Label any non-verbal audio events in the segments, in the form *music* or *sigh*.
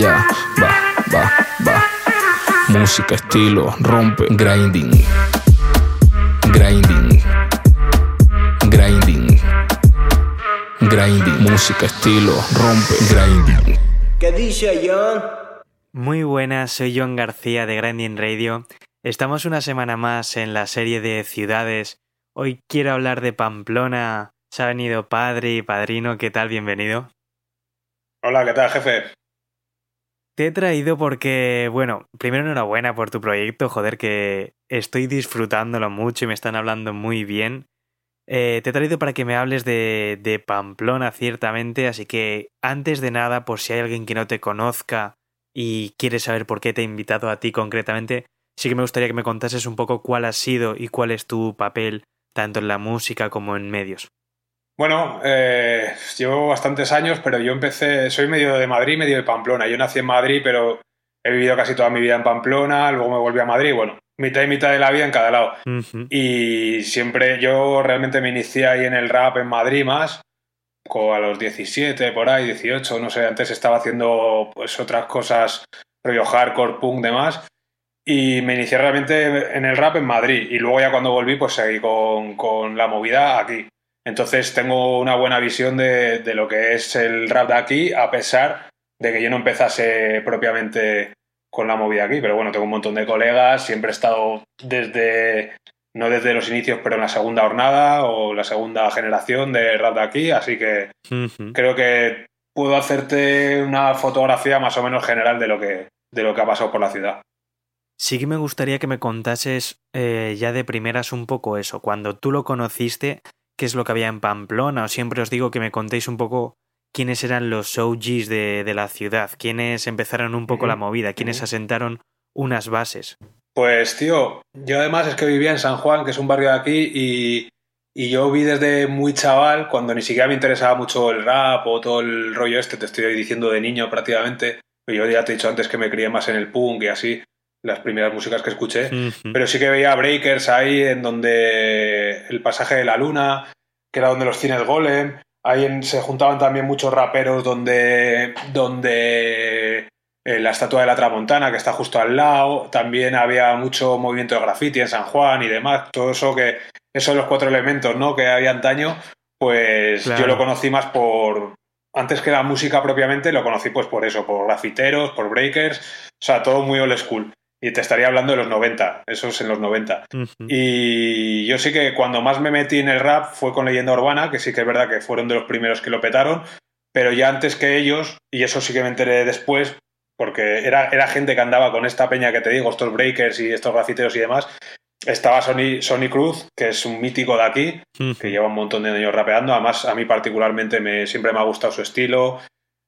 Ya, va, va, va. Música, estilo, rompe, grinding. Grinding. Grinding. Grinding. Música, estilo, rompe, grinding. ¿Qué dice John? Muy buenas, soy John García de Grinding Radio. Estamos una semana más en la serie de ciudades. Hoy quiero hablar de Pamplona. Se ha venido padre y padrino. ¿Qué tal? Bienvenido. Hola, ¿qué tal, jefe? Te he traído porque, bueno, primero enhorabuena por tu proyecto, joder, que estoy disfrutándolo mucho y me están hablando muy bien. Eh, te he traído para que me hables de, de Pamplona, ciertamente, así que antes de nada, por si hay alguien que no te conozca y quiere saber por qué te he invitado a ti concretamente, sí que me gustaría que me contases un poco cuál ha sido y cuál es tu papel tanto en la música como en medios. Bueno, eh, llevo bastantes años, pero yo empecé, soy medio de Madrid, medio de Pamplona. Yo nací en Madrid, pero he vivido casi toda mi vida en Pamplona, luego me volví a Madrid, bueno, mitad y mitad de la vida en cada lado. Y siempre yo realmente me inicié ahí en el rap en Madrid más, a los 17, por ahí, 18, no sé, antes estaba haciendo pues otras cosas, rollo hardcore, punk, demás. Y me inicié realmente en el rap en Madrid. Y luego ya cuando volví, pues seguí con, con la movida aquí. Entonces tengo una buena visión de, de lo que es el rap de aquí, a pesar de que yo no empezase propiamente con la movida aquí. Pero bueno, tengo un montón de colegas, siempre he estado desde, no desde los inicios, pero en la segunda jornada o la segunda generación de rap de aquí. Así que creo que puedo hacerte una fotografía más o menos general de lo que, de lo que ha pasado por la ciudad. Sí que me gustaría que me contases eh, ya de primeras un poco eso. Cuando tú lo conociste, ¿qué es lo que había en Pamplona? O siempre os digo que me contéis un poco quiénes eran los OGs de, de la ciudad, quiénes empezaron un poco la movida, quiénes asentaron unas bases. Pues tío, yo además es que vivía en San Juan, que es un barrio de aquí, y, y yo vi desde muy chaval, cuando ni siquiera me interesaba mucho el rap o todo el rollo este, te estoy diciendo de niño prácticamente, yo ya te he dicho antes que me crié más en el punk y así, las primeras músicas que escuché, pero sí que veía breakers ahí en donde el pasaje de la luna, que era donde los cines Golem, ahí en- se juntaban también muchos raperos donde, donde eh, la estatua de la Tramontana, que está justo al lado, también había mucho movimiento de graffiti en San Juan y demás, todo eso que, esos los cuatro elementos, ¿no? Que había antaño, pues Claro. yo lo conocí más por, antes que la música propiamente, lo conocí pues por eso, por grafiteros, por breakers, o sea, todo muy old school. Y te estaría hablando de los 90, eso es en los 90. Ujú. Y yo sí que cuando más me metí en el rap fue con Leyenda Urbana, que sí que es verdad que fueron de los primeros que lo petaron, pero ya antes que ellos, y eso sí que me enteré después, porque era, era gente que andaba con esta peña que te digo, estos breakers y estos grafiteros y demás, estaba Sony, Sony Cruz, que es un mítico de aquí, que lleva un montón de años rapeando. Además, a mí particularmente me, siempre me ha gustado su estilo,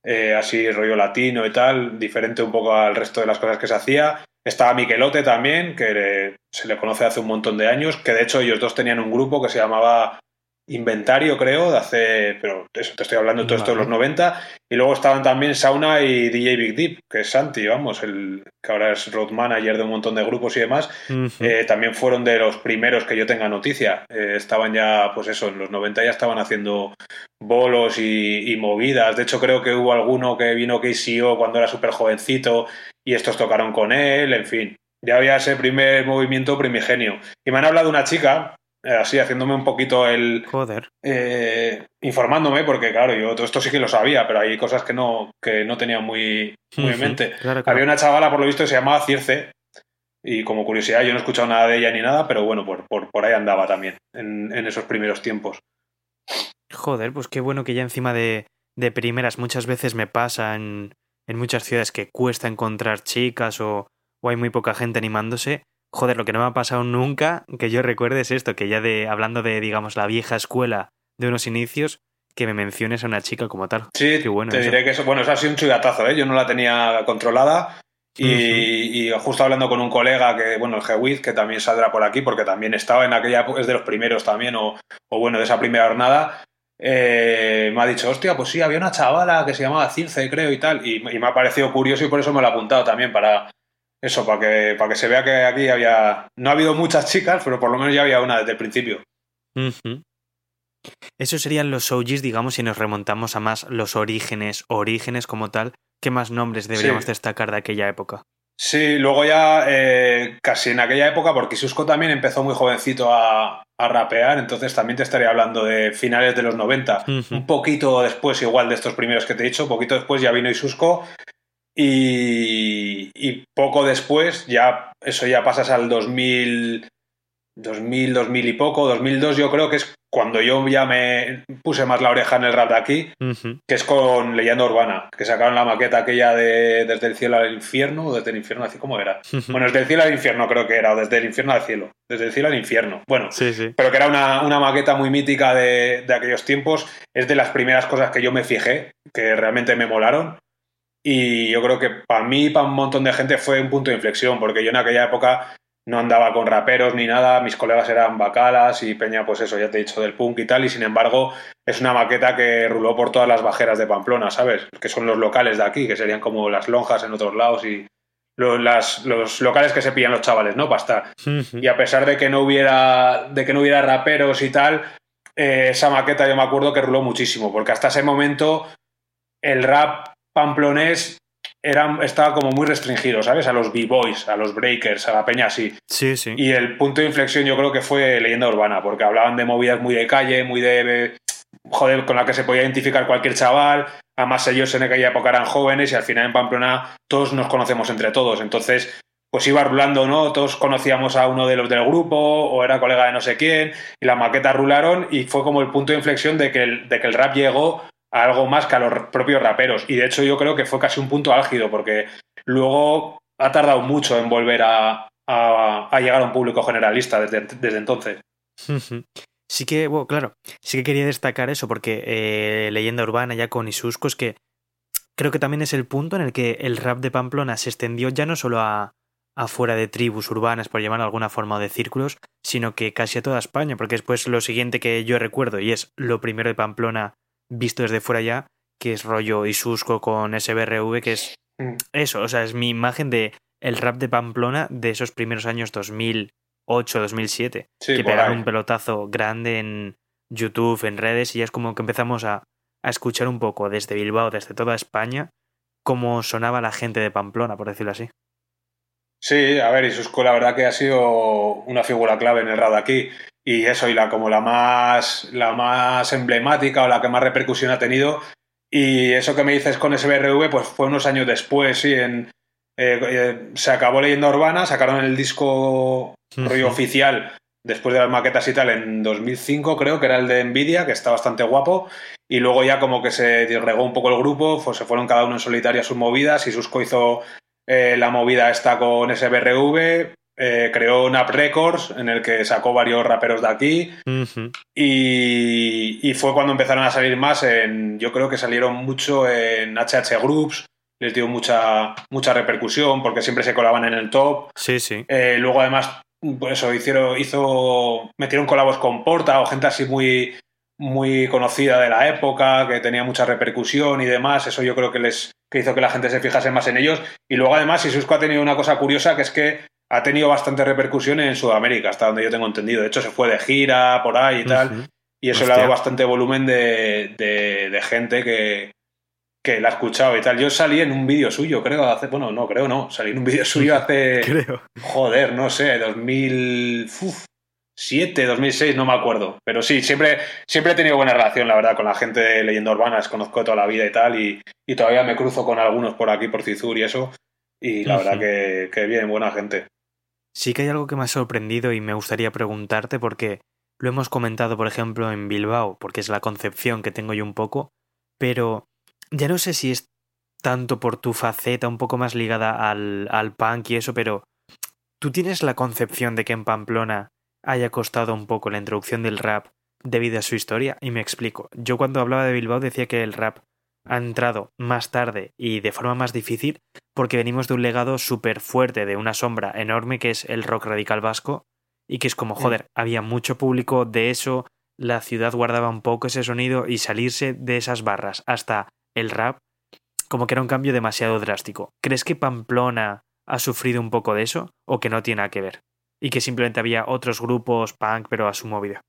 eh, así rollo latino y tal, diferente un poco al resto de las cosas que se hacía. Estaba Miquelote también, que se le conoce hace un montón de años, que de hecho ellos dos tenían un grupo que se llamaba Inventario, creo, de hace, pero de eso te estoy hablando todo esto de los 90. Y luego estaban también Sauna y DJ Big Deep, que es Santi, vamos, el que ahora es road manager de un montón de grupos y demás. Eh, también fueron de los primeros que yo tenga noticia. Eh, estaban ya, pues eso, en los 90 ya estaban haciendo bolos y, y movidas. De hecho, creo que hubo alguno que vino KCO cuando era súper jovencito y estos tocaron con él, en fin. Ya había ese primer movimiento primigenio. Y me han hablado de una chica, eh, así haciéndome un poquito el, Joder. eh, informándome, porque claro, yo todo esto sí que lo sabía, pero hay cosas que no, que no tenía muy, muy en mente. Claro, claro. Había una chavala, por lo visto, que se llamaba Circe. Y como curiosidad, yo no he escuchado nada de ella ni nada, pero bueno, por, por, por ahí andaba también, en, en esos primeros tiempos. Joder, pues qué bueno que ya encima de, de primeras muchas veces me pasa en, muchas ciudades que cuesta encontrar chicas o, o hay muy poca gente animándose. Joder, lo que no me ha pasado nunca, que yo recuerde es esto, que ya de hablando de, digamos, la vieja escuela de unos inicios, que me menciones a una chica como tal. Sí, Qué bueno te eso. diré que eso, bueno, eso ha sido un chugatazo, ¿eh? Yo no la tenía controlada. Y, y justo hablando con un colega que, bueno, el Gewiz, que también saldrá por aquí, porque también estaba en aquella es de los primeros también, o, o bueno, de esa primera jornada, eh, me ha dicho, hostia, pues sí, había una chavala que se llamaba Circe, creo, y tal, y, y me ha parecido curioso y por eso me lo he apuntado también, para eso, para que, para que se vea que aquí había, no ha habido muchas chicas, pero por lo menos ya había una desde el principio. Esos serían los OGs, digamos, si nos remontamos a más los orígenes, orígenes como tal. ¿Qué más nombres deberíamos Sí. destacar de aquella época? Sí, luego ya eh, casi en aquella época, porque Susco también empezó muy jovencito a, a rapear, entonces también te estaría hablando de finales de los 90. Ujú. Un poquito después, igual de estos primeros que te he dicho, poquito después ya vino Isusco y, y poco después, ya eso ya pasas al 2000, 2000, 2000 y poco, 2002 yo creo que es cuando yo ya me puse más la oreja en el rap de aquí, Ujú. que es con Leyenda Urbana, que sacaron la maqueta aquella de Desde el cielo al infierno, o desde el infierno así como era. Bueno, desde el cielo al infierno creo que era, o desde el infierno al cielo, desde el cielo al infierno. Bueno, Sí, sí. pero que era una, una maqueta muy mítica de, de aquellos tiempos. Es de las primeras cosas que yo me fijé, que realmente me molaron. Y yo creo que para mí, para un montón de gente, fue un punto de inflexión, porque yo en aquella época no andaba con raperos ni nada, mis colegas eran bacalas y Peña, pues eso, ya te he dicho, del punk y tal, y sin embargo es una maqueta que ruló por todas las bajeras de Pamplona, ¿sabes? Que son los locales de aquí, que serían como las lonjas en otros lados y lo- las- los locales que se pillan los chavales, ¿no? Para estar y a pesar de que no hubiera de que no hubiera raperos y tal eh, esa maqueta yo me acuerdo que ruló muchísimo porque hasta ese momento el rap pamplonés era, estaba como muy restringido sabes a los b-boys a los breakers a la peña así Sí, sí. y el punto de inflexión yo creo que fue leyenda urbana porque hablaban de movidas muy de calle muy de joder con la que se podía identificar cualquier chaval además ellos en aquella época eran jóvenes y al final en Pamplona todos nos conocemos entre todos entonces pues iba rulando, ¿no? Todos conocíamos a uno de los del grupo o era colega de no sé quién y las maquetas rularon y fue como el punto de inflexión de que el, de que el rap llegó algo más que a los propios raperos y de hecho yo creo que fue casi un punto álgido porque luego ha tardado mucho en volver a, llegar a un público generalista desde, entonces. Sí que, bueno, claro, sí que quería destacar eso porque eh, Leyenda Urbana ya con Isusco es que creo que también es el punto en el que el rap de Pamplona se extendió ya no solo a afuera de tribus urbanas, por llamarlo de alguna forma, o de círculos, sino que casi a toda España, porque después lo siguiente que yo recuerdo, y es lo primero de Pamplona visto desde fuera ya, que es rollo Isusco con SBRV, que es Mm. eso, o sea, es mi imagen de el rap de Pamplona de esos primeros años 2008, 2007 Sí, que pegaron un pelotazo grande en YouTube, en redes, y ya es como que empezamos a, a escuchar un poco desde Bilbao, desde toda España, cómo sonaba la gente de Pamplona, por decirlo así. Sí, a ver, Isusco la verdad que ha sido una figura clave en el rap de aquí. Y eso, y la como la más, la más emblemática o la que más repercusión ha tenido. Y eso que me dices con SBRV, pues fue unos años después, sí, en, eh, eh, se acabó Leyenda Urbana, sacaron el disco rollo oficial después de las maquetas y tal en 2005 creo que era el de Nvidia que está bastante guapo. Y luego ya como que se disgregó un poco el grupo pues se fueron cada uno en solitario a sus movidas y Susco hizo eh, la movida esta con SBRV eh, creó Nap Records en el que sacó varios raperos de aquí y, y fue cuando empezaron a salir más en yo creo que salieron mucho en HH Groups les dio mucha mucha repercusión porque siempre se colaban en el top Sí, sí. eh, luego además, por eso hicieron, hizo, metieron colabos con Porta o gente así muy, muy conocida de la época, que tenía mucha repercusión y demás. Eso yo creo que les que hizo que la gente se fijase más en ellos. Y luego además, Isusco ha tenido una cosa curiosa que es que ha tenido bastante repercusión en Sudamérica, hasta donde yo tengo entendido. De hecho, se fue de gira por ahí y tal. Y eso le ha dado bastante volumen de, de- de gente que, que la ha escuchado y tal. Yo salí en un vídeo suyo, creo, hace, bueno, no, creo no, salí en un vídeo suyo hace, *laughs* Creo. joder, no sé, 2007, 2006, no me acuerdo. Pero sí, siempre, siempre he tenido buena relación, la verdad, con la gente de Leyenda Urbana, les conozco toda la vida y tal, y, y todavía me cruzo con algunos por aquí, por Cizur y eso. Y la verdad que bien, buena gente. Sí que hay algo que me ha sorprendido y me gustaría preguntarte porque lo hemos comentado, por ejemplo, en Bilbao, porque es la concepción que tengo yo un poco, pero ya no sé si es tanto por tu faceta un poco más ligada al, al punk y eso, pero ¿tú tienes la concepción de que en Pamplona haya costado un poco la introducción del rap debido a su historia? Y me explico. Yo cuando hablaba de Bilbao decía que el rap ha entrado más tarde y de forma más difícil porque venimos de un legado súper fuerte, de una sombra enorme que es el rock radical vasco y que es como, joder, había mucho público de eso, la ciudad guardaba un poco ese sonido y salirse de esas barras hasta el rap, como que era un cambio demasiado drástico. ¿Crees que Pamplona ha sufrido un poco de eso o que no tiene nada que ver? Y que simplemente había otros grupos punk pero a su movida.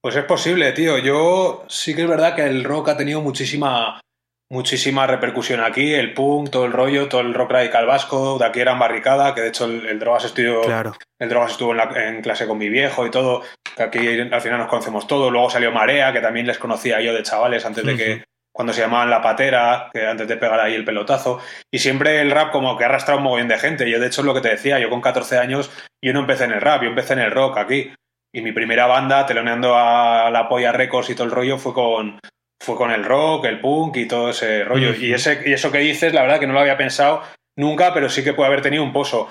Pues es posible, tío. Yo sí que es verdad que el rock ha tenido muchísima, muchísima repercusión aquí. El punk, todo el rollo, todo el rock radical vasco. De aquí era en barricada, que de hecho el, Drogas estuvo, claro. el Drogas estuvo en, clase con mi viejo y todo. Que aquí al final nos conocemos todos. Luego salió Marea, que también les conocía yo de chavales antes de que, cuando se llamaban La Patera, que antes de pegar ahí el pelotazo. Y siempre el rap como que ha arrastrado un mogollón de gente. Yo de hecho es lo que te decía, yo con 14 años, yo no empecé en el rap, yo empecé en el rock aquí. Y mi primera banda, teloneando a la Polla Records y todo el rollo, fue con, fue con el rock, el punk y todo ese rollo. y, ese, y eso que dices, la verdad que no lo había pensado nunca, pero sí que puede haber tenido un pozo.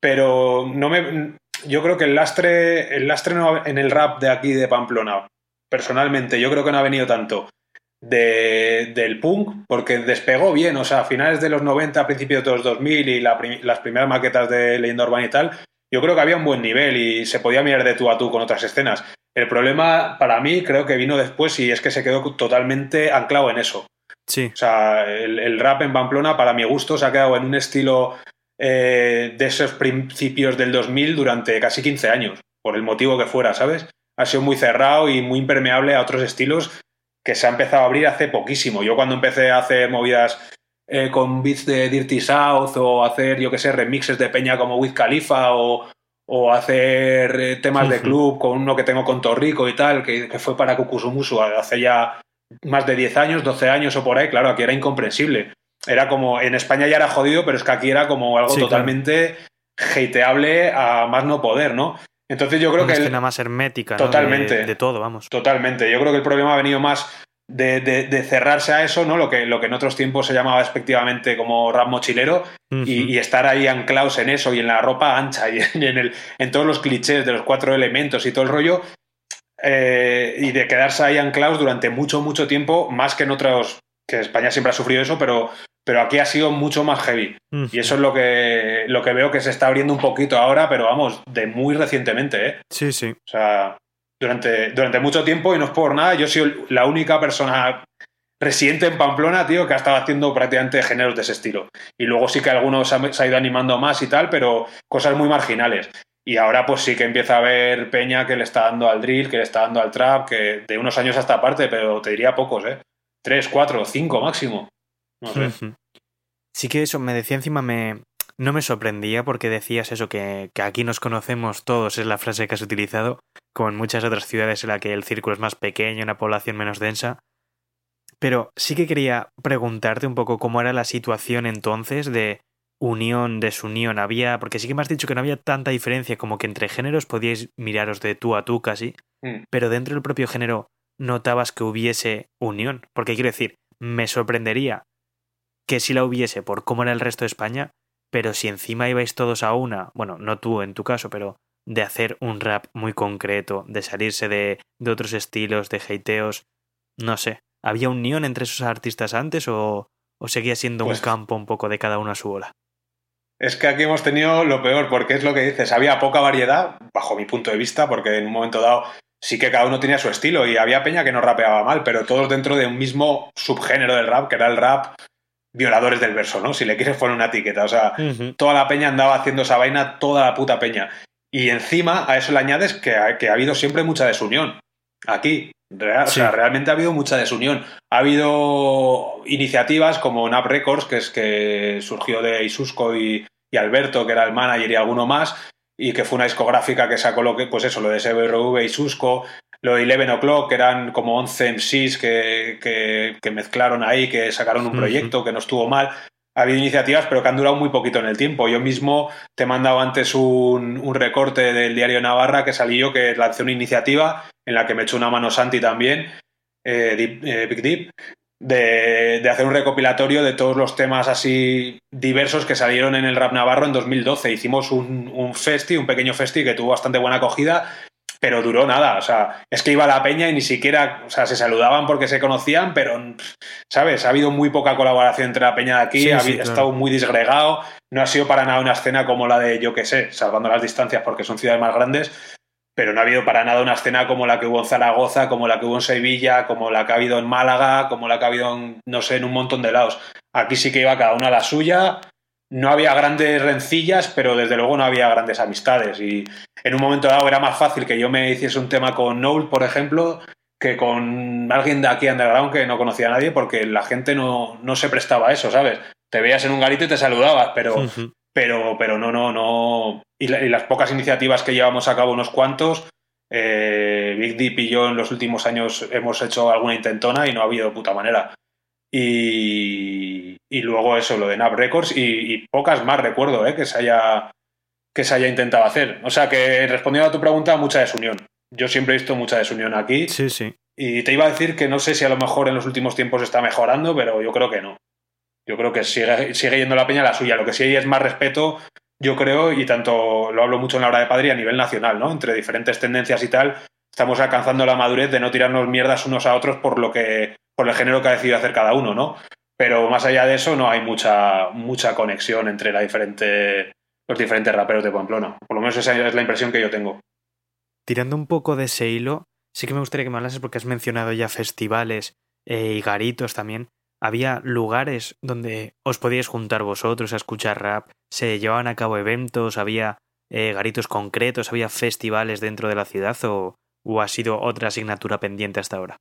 Pero no me, yo creo que el lastre, el lastre en el rap de aquí de Pamplona, personalmente, yo creo que no ha venido tanto de, del punk, porque despegó bien, o sea, a finales de los 90, principios de los 2000 y las primeras maquetas de Leyenda Urbana y tal, yo creo que había un buen nivel y se podía mirar de tú a tú con otras escenas. El problema para mí creo que vino después y es que se quedó totalmente anclado en eso. Sí. O sea, el, rap en Pamplona, para mi gusto, se ha quedado en un estilo eh, de esos principios del 2000 durante casi 15 años, por el motivo que fuera, ¿sabes? Ha sido muy cerrado y muy impermeable a otros estilos que se ha empezado a abrir hace poquísimo. Yo cuando empecé a hacer movidas eh, con beats de Dirty South o hacer, yo que sé, remixes de peña como Wiz Khalifa o, o hacer eh, temas de club con uno que tengo con Torrico y tal, que, fue para Kukusumusu hace ya más de 10 años, 12 años o por ahí, claro, aquí era incomprensible. Era como, en España ya era jodido, pero es que aquí era como algo totalmente hateable a más no poder, ¿no? Entonces yo creo que... Es nada más hermética, Totalmente. de, todo, vamos. Totalmente. Yo creo que el problema ha venido más de, cerrarse a eso, ¿no? Lo que, lo que en otros tiempos se llamaba respectivamente como rap mochilero y, estar ahí anclados en eso y en la ropa ancha y *laughs* en, el, en todos los clichés de los cuatro elementos y todo el rollo eh, y de quedarse ahí anclados durante mucho, mucho tiempo, más que en otros, que España siempre ha sufrido eso, pero, pero aquí ha sido mucho más heavy. Y eso es lo que, lo que veo que se está abriendo un poquito ahora, pero vamos, de muy recientemente, ¿eh? Sí, sí. O sea, durante, durante mucho tiempo y no es por nada, yo soy la única persona residente en Pamplona, tío, que ha estado haciendo prácticamente géneros de ese estilo. Y luego sí que algunos se ha ido animando más y tal, pero cosas muy marginales. Y ahora pues sí que empieza a haber peña que le está dando al drill, que le está dando al trap, que de unos años hasta aparte, pero te diría pocos, ¿eh? Tres, cuatro, cinco máximo. No sé. Sí que eso, me decía encima, me, no me sorprendía porque decías eso, que, que, aquí nos conocemos todos, es la frase que has utilizado, como en muchas otras ciudades en la que el círculo es más pequeño, una población menos densa. Pero sí que quería preguntarte un poco cómo era la situación entonces de unión, desunión. Había, porque sí que me has dicho que no había tanta diferencia como que entre géneros podíais miraros de tú a tú casi, mm. pero dentro del propio género notabas que hubiese unión. Porque quiero decir, me sorprendería que si la hubiese por cómo era el resto de España, pero si encima ibais todos a una, bueno, no tú en tu caso, pero de hacer un rap muy concreto, de salirse de, de otros estilos, de hateos, no sé, ¿había unión entre esos artistas antes o, o seguía siendo un pues campo un poco de cada uno a su bola? Es que aquí hemos tenido lo peor, porque es lo que dices, había poca variedad, bajo mi punto de vista, porque en un momento dado sí que cada uno tenía su estilo y había peña que no rapeaba mal, pero todos dentro de un mismo subgénero del rap, que era el rap violadores del verso, ¿no? Si le quieres poner una etiqueta. O sea, toda la peña andaba haciendo esa vaina, toda la puta peña. Y encima a eso le añades que ha, que ha habido siempre mucha desunión. Aquí. O sea, realmente ha habido mucha desunión. Ha habido iniciativas como NAP Records, que es que surgió de Isusco y, y Alberto, que era el manager y alguno más, y que fue una discográfica que sacó lo que, pues eso, lo de SBRV y Susco, lo de Eleven O'Clock, que eran como 11 MCs que, que, mezclaron ahí, que sacaron un proyecto que no estuvo mal. Ha habido iniciativas, pero que han durado muy poquito en el tiempo. Yo mismo te he mandado antes un, un recorte del diario Navarra que salió, que lancé una iniciativa en la que me echó una mano Santi también, eh, eh, Big Deep, de, de, hacer un recopilatorio de todos los temas así diversos que salieron en el rap navarro en 2012. Hicimos un, un festi, un pequeño festi que tuvo bastante buena acogida pero duró nada. O sea, es que iba a la peña y ni siquiera, o sea, se saludaban porque se conocían, pero, ¿sabes? Ha habido muy poca colaboración entre la peña de aquí, ha, estado muy disgregado. No ha sido para nada una escena como la de, yo qué sé, salvando las distancias porque son ciudades más grandes, pero no ha habido para nada una escena como la que hubo en Zaragoza, como la que hubo en Sevilla, como la que ha habido en Málaga, como la que ha habido en, no sé, en un montón de lados. Aquí sí que iba cada una a la suya, no había grandes rencillas, pero desde luego no había grandes amistades. Y en un momento dado era más fácil que yo me hiciese un tema con Noel, por ejemplo, que con alguien de aquí underground que no conocía a nadie, porque la gente no, no se prestaba a eso, ¿sabes? Te veías en un garito y te saludabas, pero, pero, pero no, no, no. Y, las pocas iniciativas que llevamos a cabo, unos cuantos, eh, Big Deep y yo en los últimos años hemos hecho alguna intentona y no ha habido puta manera. Y, y luego eso, lo de Nap Records y, pocas más recuerdo eh, que, se haya, que se haya intentado hacer. O sea que respondiendo a tu pregunta, mucha desunión. Yo siempre he visto mucha desunión aquí. Sí, sí. Y te iba a decir que no sé si a lo mejor en los últimos tiempos está mejorando, pero yo creo que no. Yo creo que sigue, sigue yendo la peña la suya. Lo que sí hay es más respeto, yo creo, y tanto lo hablo mucho en la hora de padre a nivel nacional, ¿no? Entre diferentes tendencias y tal, estamos alcanzando la madurez de no tirarnos mierdas unos a otros por lo que por el género que ha decidido hacer cada uno, ¿no? Pero más allá de eso no hay mucha, mucha conexión entre la diferente, los diferentes raperos de Pamplona. Por lo menos esa es la impresión que yo tengo. Tirando un poco de ese hilo, sí que me gustaría que me hablases porque has mencionado ya festivales eh, y garitos también. Había lugares donde os podíais juntar vosotros a escuchar rap, se llevaban a cabo eventos, había eh, garitos concretos, había festivales dentro de la ciudad o ha sido otra asignatura pendiente hasta ahora.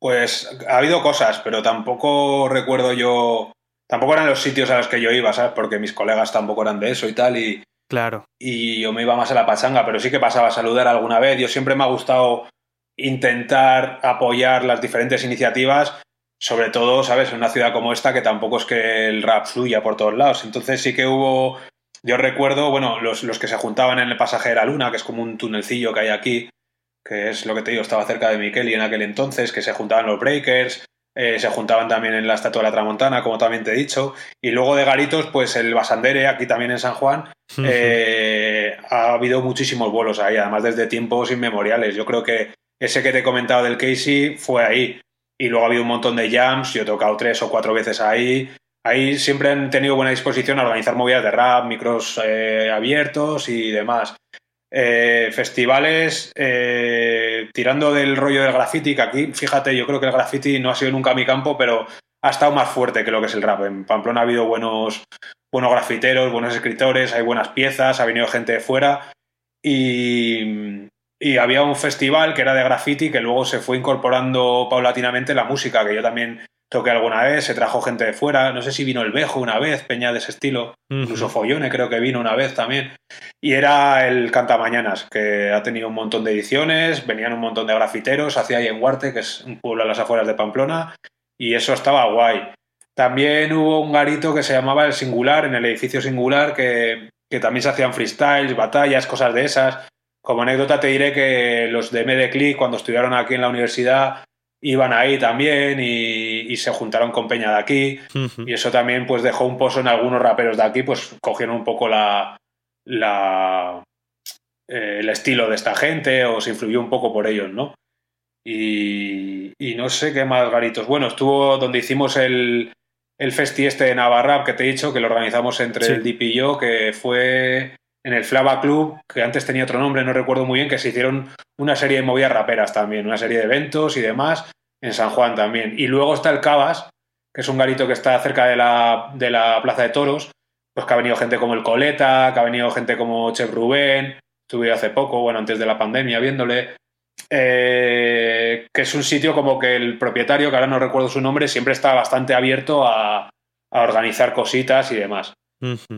Pues ha habido cosas, pero tampoco recuerdo yo. Tampoco eran los sitios a los que yo iba, ¿sabes? Porque mis colegas tampoco eran de eso y tal. Y, claro. Y yo me iba más a la pachanga, pero sí que pasaba a saludar alguna vez. Yo siempre me ha gustado intentar apoyar las diferentes iniciativas, sobre todo, ¿sabes? En una ciudad como esta que tampoco es que el rap fluya por todos lados. Entonces sí que hubo. Yo recuerdo, bueno, los, los que se juntaban en el pasaje de la luna, que es como un tunelcillo que hay aquí, que es lo que te digo, estaba cerca de Miquel y en aquel entonces, que se juntaban los Breakers, eh, se juntaban también en la Estatua de la Tramontana, como también te he dicho, y luego de Garitos, pues el Basandere, aquí también en San Juan, eh, ha habido muchísimos vuelos ahí, además desde tiempos inmemoriales. Yo creo que ese que te he comentado del Casey fue ahí, y luego ha habido un montón de jams, yo he tocado tres o cuatro veces ahí. Ahí siempre han tenido buena disposición a organizar movidas de rap, micros eh, abiertos y demás. Eh, festivales eh, tirando del rollo del graffiti, que aquí, fíjate, yo creo que el graffiti no ha sido nunca mi campo, pero ha estado más fuerte que lo que es el rap. En Pamplona ha habido buenos, buenos grafiteros, buenos escritores, hay buenas piezas, ha venido gente de fuera y, y había un festival que era de graffiti que luego se fue incorporando paulatinamente la música, que yo también toqué alguna vez, se trajo gente de fuera, no sé si vino el Bejo una vez, Peña de ese estilo, incluso Follone creo que vino una vez también, y era el Cantamañanas, que ha tenido un montón de ediciones, venían un montón de grafiteros, hacía ahí en Huarte, que es un pueblo a las afueras de Pamplona, y eso estaba guay. También hubo un garito que se llamaba El Singular, en el edificio Singular, que, que también se hacían freestyles, batallas, cosas de esas. Como anécdota te diré que los de MD cuando estudiaron aquí en la universidad, iban ahí también y, se juntaron con Peña de aquí. Y eso también pues dejó un pozo en algunos raperos de aquí pues cogieron un poco la, la eh, el estilo de esta gente o se influyó un poco por ellos no y, no sé qué más garitos. Bueno estuvo donde hicimos el el festi este de Navarra que te he dicho que lo organizamos entre el DIP y yo que fue en el Flava Club, que antes tenía otro nombre, no recuerdo muy bien, que se hicieron una serie de movidas raperas también, una serie de eventos y demás, en San Juan también. Y luego está el Cabas, que es un garito que está cerca de la, de la Plaza de Toros, pues que ha venido gente como el Coleta, que ha venido gente como Chef Rubén, estuve hace poco, bueno, antes de la pandemia viéndole, eh, que es un sitio como que el propietario, que ahora no recuerdo su nombre, siempre está bastante abierto a, a organizar cositas y demás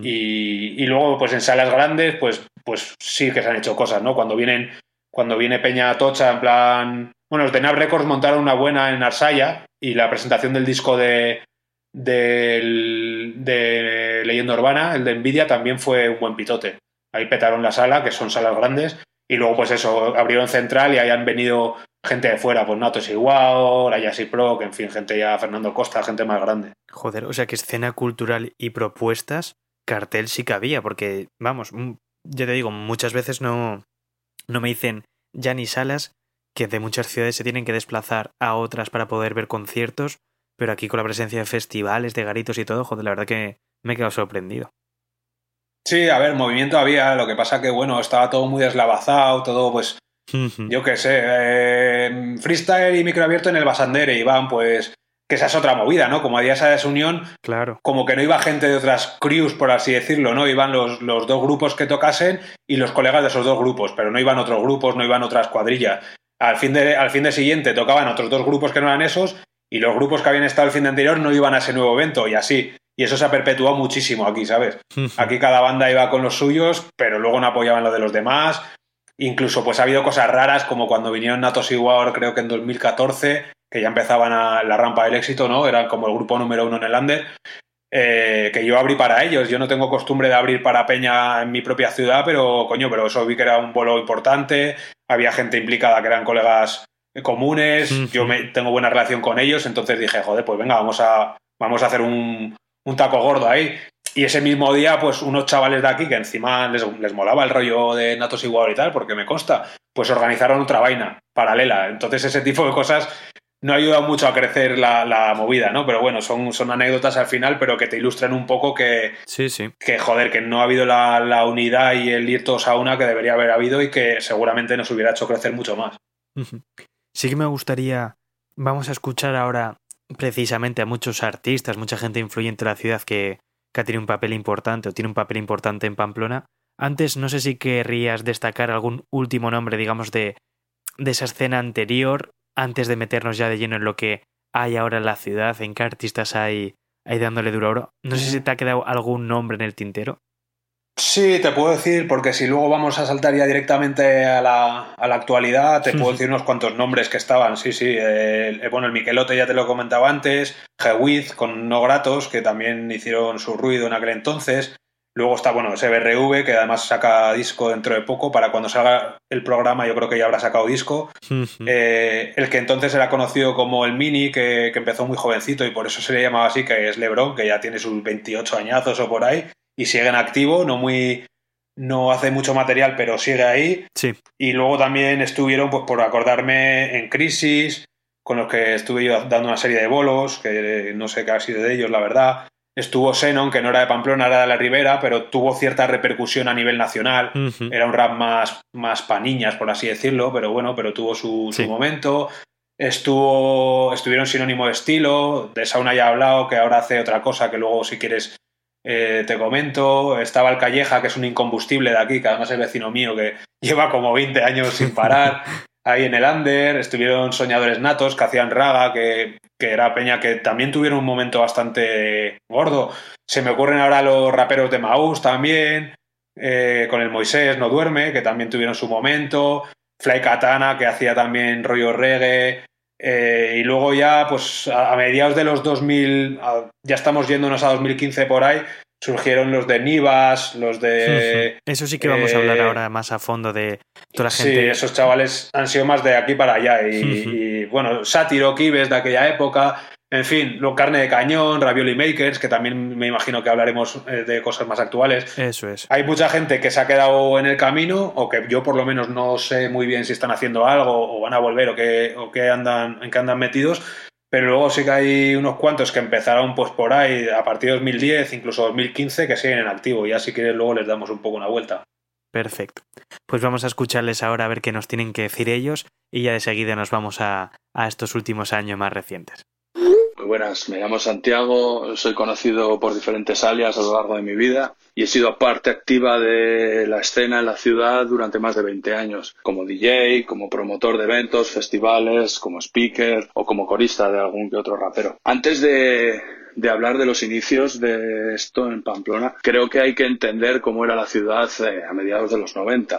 y, luego, pues en salas grandes, pues, pues sí que se han hecho cosas, ¿no? Cuando vienen, cuando viene Peña Tocha, en plan. Bueno, los de Nav Records montaron una buena en Arsaya y la presentación del disco de, Leyenda Urbana, el de Nvidia, también fue un buen pitote. Ahí petaron la sala, que son salas grandes, y luego, pues eso, abrieron central y ahí han venido gente de fuera, pues Natos igual, Ayasi Pro, que en fin, gente ya, Fernando Costa, gente más grande. Joder, o sea que escena cultural y propuestas, cartel sí que había, porque, vamos, mm, ya te digo, muchas veces no, no me dicen ya ni salas, que de muchas ciudades se tienen que desplazar a otras para poder ver conciertos, pero aquí con la presencia de festivales, de garitos y todo, joder, la verdad que me he quedado sorprendido. Sí, a ver, movimiento había, lo que pasa que, bueno, estaba todo muy deslavazado, todo, pues, yo qué sé, eh, freestyle y microabierto en el Basandere, Iván, pues que esa es otra movida, ¿no? Como había esa desunión, claro. como que no iba gente de otras crews, por así decirlo, ¿no? Iban los, los dos grupos que tocasen y los colegas de esos dos grupos, pero no iban otros grupos, no iban otras cuadrillas. Al fin de, al fin de siguiente tocaban otros dos grupos que no eran esos y los grupos que habían estado el fin de anterior no iban a ese nuevo evento y así. Y eso se ha perpetuado muchísimo aquí, ¿sabes? Aquí cada banda iba con los suyos, pero luego no apoyaban lo de los demás. Incluso pues ha habido cosas raras como cuando vinieron Natos y War, creo que en 2014, que ya empezaban a la rampa del éxito, ¿no? Eran como el grupo número uno en el Under. Eh, que yo abrí para ellos. Yo no tengo costumbre de abrir para Peña en mi propia ciudad, pero coño, pero eso vi que era un bolo importante. Había gente implicada que eran colegas comunes. Yo me, tengo buena relación con ellos, entonces dije, joder, pues venga, vamos a, vamos a hacer un, un taco gordo ahí. Y ese mismo día, pues unos chavales de aquí, que encima les, les molaba el rollo de Natos Igual y tal, porque me consta, pues organizaron otra vaina paralela. Entonces ese tipo de cosas no ayuda mucho a crecer la, la, movida, ¿no? Pero bueno, son, son anécdotas al final, pero que te ilustran un poco que, sí, sí. que joder, que no ha habido la, la, unidad y el ir todos a una que debería haber habido y que seguramente nos hubiera hecho crecer mucho más. Sí que me gustaría, vamos a escuchar ahora precisamente a muchos artistas, mucha gente influyente de la ciudad que, que ha tenido un papel importante o tiene un papel importante en Pamplona. Antes, no sé si querrías destacar algún último nombre, digamos, de, de esa escena anterior, antes de meternos ya de lleno en lo que hay ahora en la ciudad, en qué artistas hay, hay dándole duro oro. No sé si te ha quedado algún nombre en el tintero. Sí, te puedo decir, porque si luego vamos a saltar ya directamente a la, a la actualidad, te puedo decir unos cuantos nombres que estaban. Sí, sí. El, bueno, el Miquelote ya te lo comentaba antes. Gewiz con No Gratos, que también hicieron su ruido en aquel entonces. Luego está, bueno, SBRV, que además saca disco dentro de poco. Para cuando salga el programa, yo creo que ya habrá sacado disco. eh, el que entonces era conocido como el Mini, que, que, empezó muy jovencito y por eso se le llamaba así, que es Lebron, que ya tiene sus 28 añazos o por ahí y sigue en activo, no muy no hace mucho material, pero sigue ahí. Sí. Y luego también estuvieron, pues por acordarme, en Crisis, con los que estuve yo dando una serie de bolos, que no sé qué ha sido de ellos, la verdad. Estuvo Xenon, que no era de Pamplona, era de la Ribera, pero tuvo cierta repercusión a nivel nacional. Uh -huh. Era un rap más, más pa' niñas, por así decirlo, pero bueno, pero tuvo su, Sí. su momento. Estuvo, estuvieron sinónimo de estilo, de Sauna ya he hablado, que ahora hace otra cosa que luego si quieres eh, te comento. Estaba el Calleja, que es un incombustible de aquí, que además es vecino mío, que *laughs* lleva como 20 años sin parar. *laughs* Ahí en el Under estuvieron Soñadores Natos, que hacían raga, que, que era peña que también tuvieron un momento bastante gordo. Se me ocurren ahora los raperos de Maús también, eh, con el Moisés No Duerme, que también tuvieron su momento. Fly Katana, que hacía también rollo reggae. Eh, y luego ya, pues a, mediados de los 2000, a, ya estamos yéndonos a 2015 por ahí, surgieron los de Nivas, los de... Eso sí que vamos eh, a hablar ahora más a fondo de toda la gente. Sí, esos chavales han sido más de aquí para allá. Y, y bueno, Sátiro, Kibes de aquella época, en fin, lo carne de cañón, Ravioli Makers, que también me imagino que hablaremos eh, de cosas más actuales. Eso es. Hay mucha gente que se ha quedado en el camino, o que yo por lo menos no sé muy bien si están haciendo algo, o van a volver, o qué, o qué andan, en qué andan metidos. Pero luego sí que hay unos cuantos que empezaron pues por ahí a partir de 2010, incluso 2015, que siguen en activo. Y así que luego les damos un poco una vuelta. Perfecto. Pues vamos a escucharles ahora a ver qué nos tienen que decir ellos y ya de seguida nos vamos a, a estos últimos años más recientes. Buenas, me llamo Santiago, soy conocido por diferentes alias a lo largo de mi vida y he sido parte activa de la escena en la ciudad durante más de 20 años, como DJ, como promotor de eventos, festivales, como speaker o como corista de algún que otro rapero. Antes de, de hablar de los inicios de esto en Pamplona, creo que hay que entender cómo era la ciudad eh, a mediados de los 90.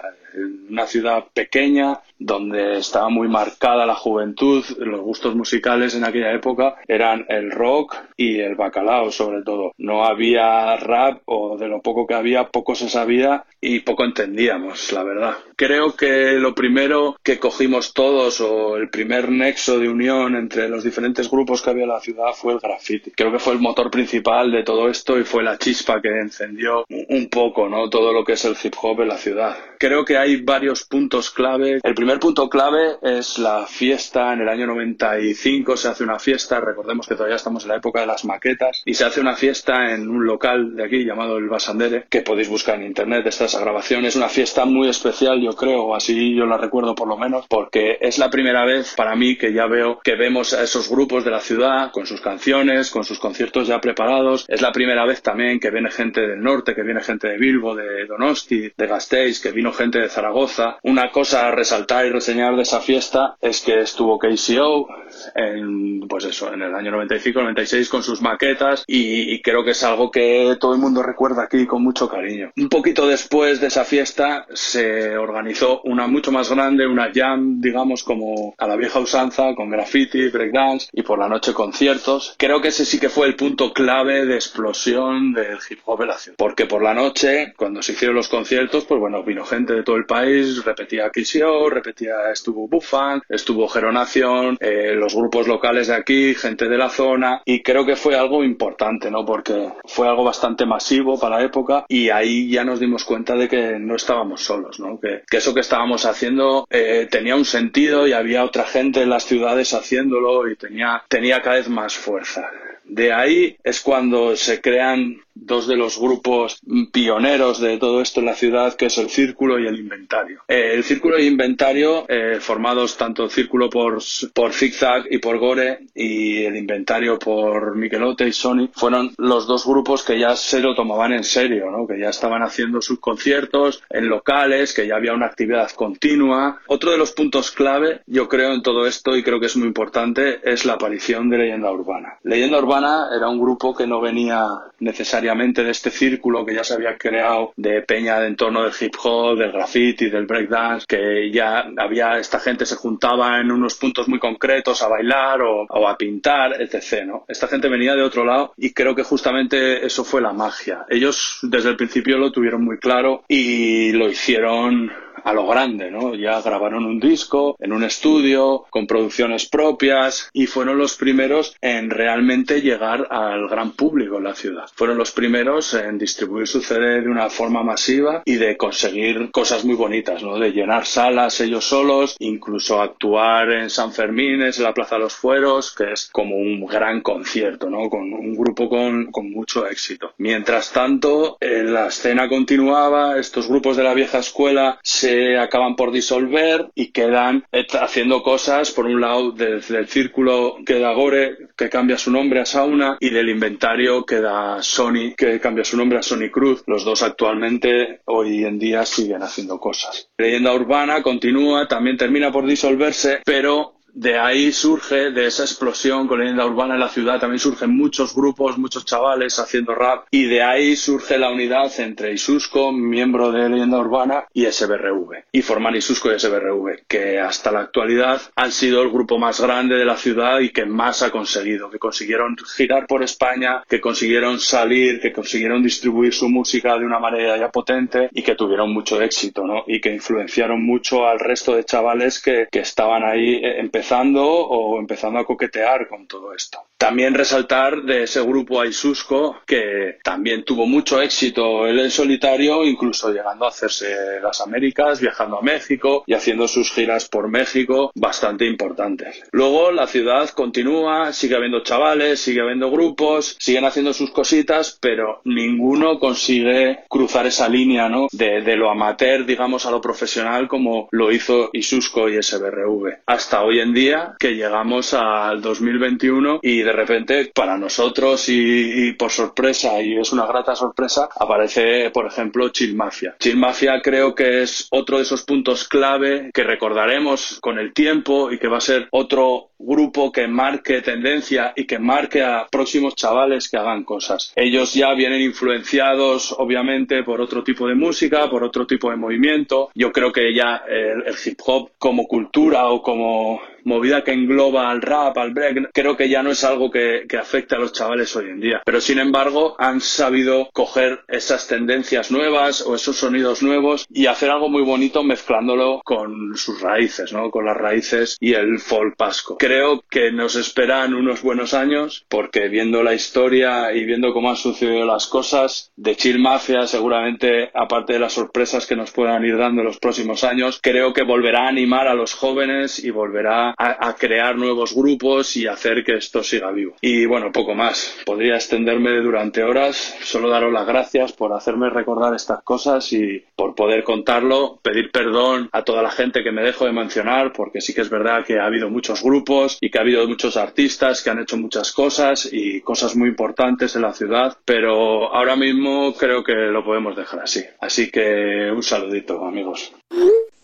Una ciudad pequeña donde estaba muy marcada la juventud, los gustos musicales en aquella época eran el rock y el bacalao sobre todo. No había rap o de lo poco que había, poco se sabía y poco entendíamos, la verdad. Creo que lo primero que cogimos todos o el primer nexo de unión entre los diferentes grupos que había en la ciudad fue el graffiti. Creo que fue el motor principal de todo esto y fue la chispa que encendió un poco, ¿no? Todo lo que es el hip hop en la ciudad. Creo que hay varios puntos clave. El primer punto clave es la fiesta. En el año 95 se hace una fiesta. Recordemos que todavía estamos en la época de las maquetas y se hace una fiesta en un local de aquí llamado el Basandere que podéis buscar en internet. Esta esa grabación es una fiesta muy especial, yo creo, así yo la recuerdo por lo menos, porque es la primera vez para mí que ya veo que vemos a esos grupos de la ciudad con sus canciones, con sus conciertos ya preparados. Es la primera vez también que viene gente del norte, que viene gente de Bilbo, de Donosti, de Gasteiz, que vino gente de Zaragoza. Una cosa a resaltar y reseñar de esa fiesta es que estuvo KCO en, pues eso, en el año 95-96 con sus maquetas y, y creo que es algo que todo el mundo recuerda aquí con mucho cariño. Un poquito después de esa fiesta se organizó una mucho más grande, una jam, digamos, como a la vieja usanza, con graffiti, breakdance y por la noche conciertos. Creo que ese sí que fue el punto clave de explosión del hip hop en la ciudad. Porque por la noche, cuando se hicieron los conciertos, pues bueno, vino gente de todo el país, repetía Kissio, repetía, estuvo Buffan, estuvo Geronación, eh, los grupos locales de aquí, gente de la zona, y creo que fue algo importante, ¿no? Porque fue algo bastante masivo para la época y ahí ya nos dimos cuenta de que no estábamos solos, ¿no? Que, que eso que estábamos haciendo eh, tenía un sentido y había otra gente en las ciudades haciéndolo y tenía, tenía cada vez más fuerza. De ahí es cuando se crean dos de los grupos pioneros de todo esto en la ciudad, que es el Círculo y el Inventario. Eh, el Círculo y Inventario, eh, formados tanto el Círculo por, por Zigzag y por Gore, y el Inventario por Michelote y Sony, fueron los dos grupos que ya se lo tomaban en serio, ¿no? que ya estaban haciendo sus conciertos en locales, que ya había una actividad continua. Otro de los puntos clave, yo creo, en todo esto, y creo que es muy importante, es la aparición de Leyenda Urbana. Leyenda Urbana era un grupo que no venía necesariamente de este círculo que ya se había creado de peña de entorno del hip hop, del graffiti, del breakdance, que ya había, esta gente se juntaba en unos puntos muy concretos a bailar o, o a pintar, etc. ¿no? Esta gente venía de otro lado y creo que justamente eso fue la magia. Ellos desde el principio lo tuvieron muy claro y lo hicieron a lo grande, ¿no? Ya grabaron un disco en un estudio con producciones propias y fueron los primeros en realmente llegar al gran público en la ciudad. Fueron los primeros en distribuir su CD de una forma masiva y de conseguir cosas muy bonitas, ¿no? De llenar salas ellos solos, incluso actuar en San Fermín, en la Plaza de los Fueros, que es como un gran concierto, ¿no? Con un grupo con, mucho éxito. Mientras tanto, eh, la escena continuaba, estos grupos de la vieja escuela se acaban por disolver y quedan haciendo cosas, por un lado, desde el círculo queda Gore, que cambia su nombre a Sauna, y del inventario queda Sony, que cambia su nombre a Sony Cruz. Los dos actualmente, hoy en día, siguen haciendo cosas. Leyenda Urbana continúa, también termina por disolverse, pero de ahí surge, de esa explosión con leyenda urbana en la ciudad, también surgen muchos grupos, muchos chavales haciendo rap, y de ahí surge la unidad entre Isusco, miembro de leyenda urbana, y SBRV. Y forman Isusco y SBRV, que hasta la actualidad han sido el grupo más grande de la ciudad y que más ha conseguido, que consiguieron girar por España, que consiguieron salir, que consiguieron distribuir su música de una manera ya potente y que tuvieron mucho éxito, ¿no? Y que influenciaron mucho al resto de chavales que, que estaban ahí empezando empezando o empezando a coquetear con todo esto. También resaltar de ese grupo Aisusco que también tuvo mucho éxito él en solitario, incluso llegando a hacerse las Américas, viajando a México y haciendo sus giras por México bastante importantes. Luego la ciudad continúa, sigue habiendo chavales, sigue habiendo grupos, siguen haciendo sus cositas, pero ninguno consigue cruzar esa línea ¿no? de, de lo amateur, digamos, a lo profesional como lo hizo Isusco y SBRV. Hasta hoy en día que llegamos al 2021 y de repente para nosotros y, por sorpresa y es una grata sorpresa aparece por ejemplo Chill Mafia. Chill Mafia creo que es otro de esos puntos clave que recordaremos con el tiempo y que va a ser otro grupo que marque tendencia y que marque a próximos chavales que hagan cosas. Ellos ya vienen influenciados obviamente por otro tipo de música, por otro tipo de movimiento. Yo creo que ya el hip hop como cultura o como movida que engloba al rap, al break, creo que ya no es algo que, que afecte a los chavales hoy en día. Pero sin embargo, han sabido coger esas tendencias nuevas o esos sonidos nuevos y hacer algo muy bonito mezclándolo con sus raíces, ¿no? Con las raíces y el folk pasco. Creo que nos esperan unos buenos años porque viendo la historia y viendo cómo han sucedido las cosas, de Chill Mafia seguramente, aparte de las sorpresas que nos puedan ir dando en los próximos años, creo que volverá a animar a los jóvenes y volverá a, crear nuevos grupos y hacer que esto siga vivo. Y bueno, poco más. Podría extenderme durante horas, solo daros las gracias por hacerme recordar estas cosas y por poder contarlo, pedir perdón a toda la gente que me dejo de mencionar, porque sí que es verdad que ha habido muchos grupos y que ha habido muchos artistas que han hecho muchas cosas y cosas muy importantes en la ciudad, pero ahora mismo creo que lo podemos dejar así. Así que un saludito, amigos.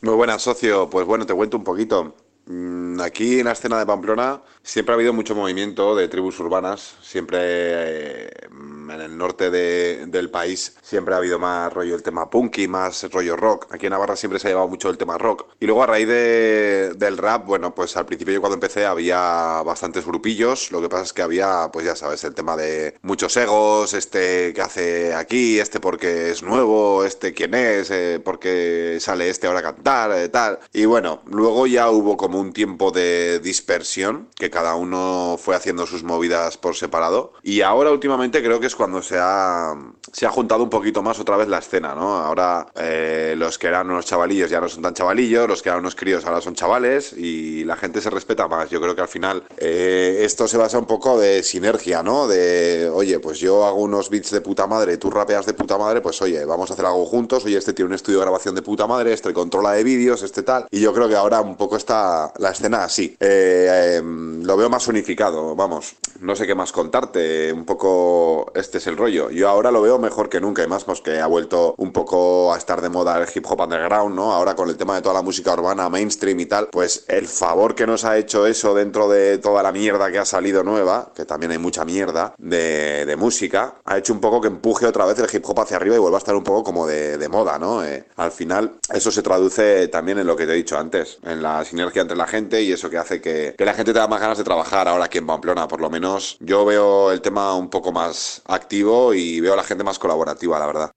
Muy buenas, socio. Pues bueno, te cuento un poquito. Mm, Aquí en la escena de Pamplona siempre ha habido mucho movimiento de tribus urbanas, siempre eh, en el norte de- del país siempre ha habido más rollo el tema punky, más rollo rock. Aquí en Navarra siempre se ha llevado mucho el tema rock. Y luego a raíz de- del rap, bueno, pues al principio yo cuando empecé había bastantes grupillos, lo que pasa es que había, pues ya sabes, el tema de muchos egos, este que hace aquí, este porque es nuevo, este quién es, eh, porque sale este ahora a cantar, eh, tal. Y bueno, luego ya hubo como un tiempo de dispersión, que cada uno fue haciendo sus movidas por separado. Y ahora últimamente creo que es cuando se ha, se ha juntado un poquito más otra vez la escena, ¿no? Ahora eh, los que eran unos chavalillos ya no son tan chavalillos, los que eran unos críos ahora son chavales y la gente se respeta más. Yo creo que al final eh, esto se basa un poco de sinergia, ¿no? De, oye, pues yo hago unos beats de puta madre, tú rapeas de puta madre, pues oye, vamos a hacer algo juntos, oye, este tiene un estudio de grabación de puta madre, este controla de vídeos, este tal. Y yo creo que ahora un poco está la escena así. Eh, em, lo veo más unificado, vamos. No sé qué más contarte, un poco este es el rollo. Yo ahora lo veo mejor que nunca y más pues que ha vuelto un poco a estar de moda el hip hop underground, ¿no? Ahora con el tema de toda la música urbana, mainstream y tal, pues el favor que nos ha hecho eso dentro de toda la mierda que ha salido nueva, que también hay mucha mierda de, música, ha hecho un poco que empuje otra vez el hip hop hacia arriba y vuelva a estar un poco como de, de moda, ¿no? Eh, al final eso se traduce también en lo que te he dicho antes, en la sinergia entre la gente y eso que hace que, que la gente tenga más ganas de trabajar ahora aquí en Pamplona, por lo menos yo veo el tema un poco más activo y veo a la gente más colaborativa, la verdad.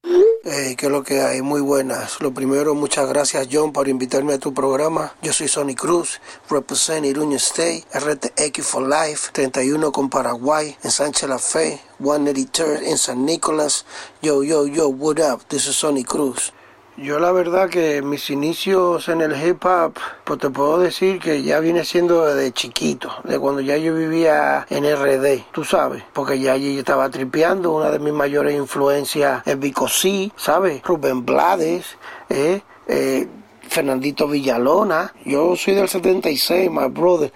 Hey, ¿qué es lo que hay? Muy buenas. Lo primero, muchas gracias John por invitarme a tu programa. Yo soy Sonny Cruz, represent Iruña State, RTX for Life, 31 con Paraguay, en Sánchez La Fe, 183 en San Nicolás. Yo, yo, yo, what up? This is Sonny Cruz. Yo la verdad que mis inicios en el hip hop, pues te puedo decir que ya viene siendo desde chiquito, de cuando ya yo vivía en RD, tú sabes, porque ya allí yo estaba tripeando, una de mis mayores influencias es Vico C, ¿sabes? Rubén Blades, eh, eh, Fernandito Villalona, yo soy del 76, my brother,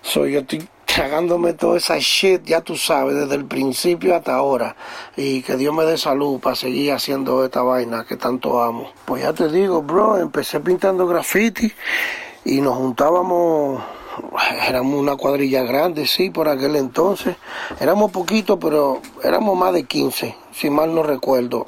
so yo estoy tragándome toda esa shit, ya tú sabes, desde el principio hasta ahora. Y que Dios me dé salud para seguir haciendo esta vaina que tanto amo. Pues ya te digo, bro, empecé pintando graffiti y nos juntábamos, éramos una cuadrilla grande, sí, por aquel entonces. Éramos poquitos, pero éramos más de 15, si mal no recuerdo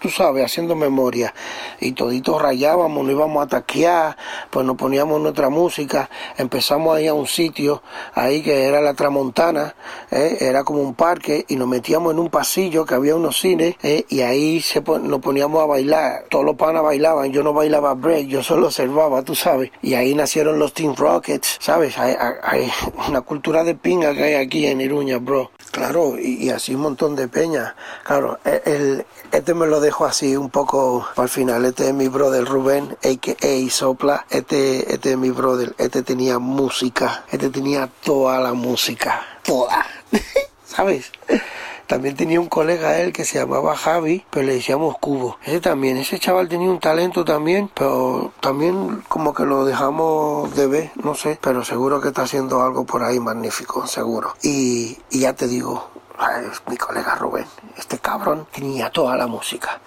tú sabes, haciendo memoria. Y toditos rayábamos, no íbamos a taquear, pues nos poníamos nuestra música. Empezamos ahí a un sitio, ahí que era la Tramontana, ¿eh? era como un parque, y nos metíamos en un pasillo que había unos cines, ¿eh? y ahí se nos poníamos a bailar. Todos los panas bailaban, yo no bailaba break, yo solo observaba, tú sabes. Y ahí nacieron los Team Rockets, ¿sabes? Hay, hay- hay una cultura de pinga que hay aquí en Iruña, bro. Claro, y, así un montón de peña. Claro, el, el- este me lo dejo así un poco el final. Este es mi brother Rubén, a.k.a. Sopla. Este, este es mi brother. Este tenía música. Este tenía toda la música. Toda. *laughs* ¿Sabes? También tenía un colega él que se llamaba Javi, pero le decíamos Cubo. Ese también, ese chaval tenía un talento también, pero también como que lo dejamos de ver, no sé, pero seguro que está haciendo algo por ahí magnífico, seguro. Y, y ya te digo, mi colega Rubén, este cabrón tenía toda la música.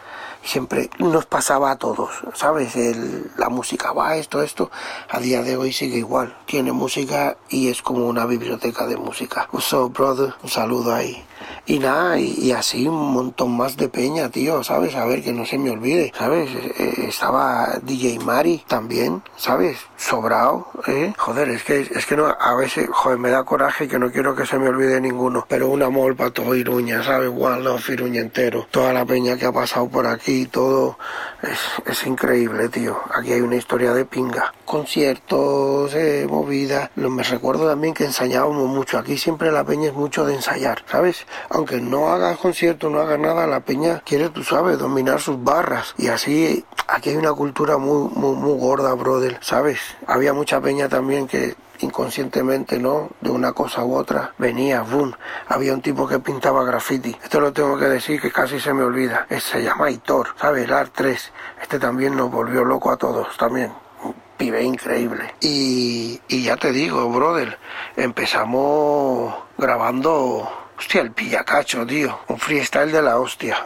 Siempre nos pasaba a todos, ¿sabes? El- la música va, esto, esto. A día de hoy sigue igual. Tiene música y es como una biblioteca de música. So, brother, un saludo ahí. Y nada, y, así un montón más de peña, tío, ¿sabes? A ver, que no se me olvide, ¿sabes? Eh, estaba DJ Mari también, ¿sabes? Sobrado, ¿eh? Joder, es que, es que no, a veces, joder, me da coraje que no quiero que se me olvide ninguno, pero un amor para todo Iruña, ¿sabes? One Love Iruña entero. Toda la peña que ha pasado por aquí, todo, es, es increíble, tío. Aquí hay una historia de pinga. Conciertos, eh, movidas. Me recuerdo también que ensayábamos mucho. Aquí siempre la peña es mucho de ensayar, ¿sabes? Aunque no hagas concierto, no hagas nada, la peña quiere, tú sabes, dominar sus barras. Y así, aquí hay una cultura muy, muy, muy gorda, brother, ¿sabes? Había mucha peña también que inconscientemente, ¿no? De una cosa u otra, venía, boom, había un tipo que pintaba graffiti. Esto lo tengo que decir que casi se me olvida. Se llama Hitor, ¿sabes? El Art 3. Este también nos volvió loco a todos, también. Un pibe increíble. Y, y ya te digo, brother, empezamos grabando, hostia, el pillacacho, tío. Un freestyle de la hostia.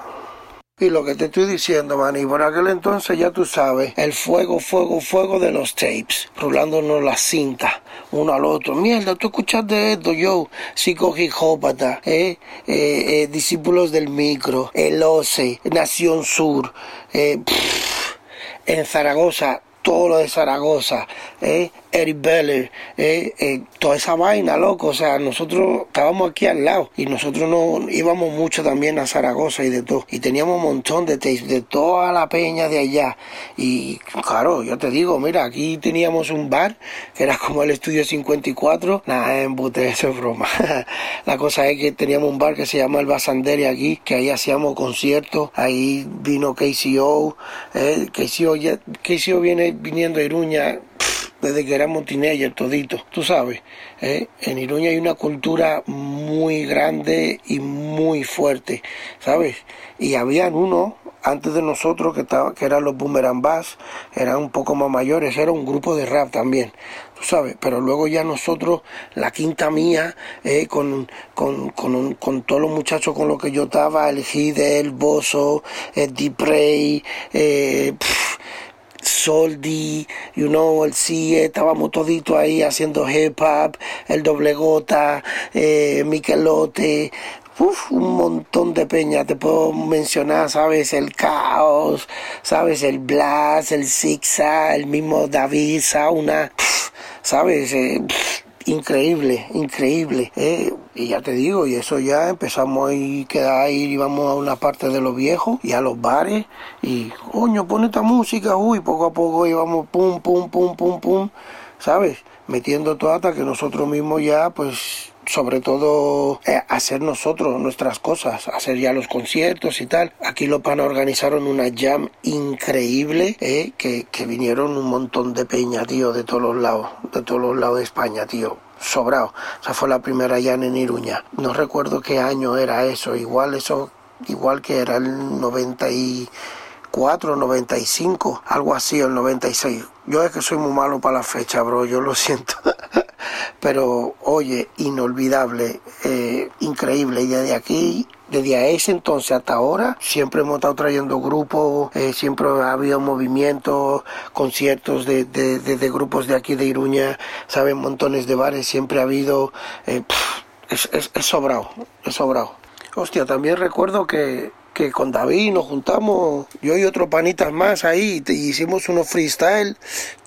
Y lo que te estoy diciendo, man, y por aquel entonces ya tú sabes, el fuego, fuego, fuego de los tapes, rulándonos la cinta, uno al otro. Mierda, tú escuchaste esto, yo, psicogijópata, ¿eh? Eh, eh, discípulos del micro, el OCE, Nación Sur, eh, en Zaragoza, todo lo de Zaragoza, ¿eh? Eric Beller, eh, eh, toda esa vaina, loco. O sea, nosotros estábamos aquí al lado y nosotros no íbamos mucho también a Zaragoza y de todo. Y teníamos un montón de tapes de toda la peña de allá. Y claro, yo te digo, mira, aquí teníamos un bar que era como el estudio 54. Nada, embute, eso es broma. *laughs* la cosa es que teníamos un bar que se llama el Basandere aquí, que ahí hacíamos conciertos. Ahí vino KCO. Eh, KCO, ya, KCO viene viniendo a Iruña desde que éramos teenagers toditos, tú sabes. ¿eh? En Iruña hay una cultura muy grande y muy fuerte, ¿sabes? Y habían uno antes de nosotros que, estaba, que eran los Boomerang Bass, eran un poco más mayores, era un grupo de rap también, tú sabes, pero luego ya nosotros, la quinta mía, eh, con, con, con, con, todos los muchachos con los que yo estaba, el Hide, el Bozo, el Deep Ray, eh, Soldi, you know, el CIE, estábamos toditos ahí haciendo hip hop, el doble gota, eh, Miquelote, Uf, un montón de peña, te puedo mencionar, sabes, el caos, sabes, el Blas, el Zixa, el mismo David Sauna, sabes, eh, increíble, increíble. Eh, y ya te digo, y eso ya empezamos a quedar ahí, íbamos a una parte de los viejos y a los bares. Y, coño, pone esta música, uy, poco a poco íbamos pum, pum, pum, pum, pum, ¿sabes? Metiendo todo hasta que nosotros mismos ya, pues, sobre todo eh, hacer nosotros nuestras cosas, hacer ya los conciertos y tal. Aquí los panas organizaron una jam increíble, eh, que, que vinieron un montón de peña, tío, de todos los lados, de todos los lados de España, tío sobrado. O sea, fue la primera ya en Iruña. No recuerdo qué año era eso, igual eso, igual que era el 94, 95, algo así, el 96. Yo es que soy muy malo para la fecha, bro, yo lo siento. *laughs* Pero, oye, inolvidable, eh, increíble. Y desde aquí, desde ese entonces hasta ahora, siempre hemos estado trayendo grupos, eh, siempre ha habido movimientos, conciertos de, de, grupos de aquí de Iruña, saben, montones de bares, siempre ha habido. Eh, es, es, es sobrado, es sobrado. Hostia, también recuerdo que que con David nos juntamos, yo y otros panitas más ahí, y hicimos unos freestyle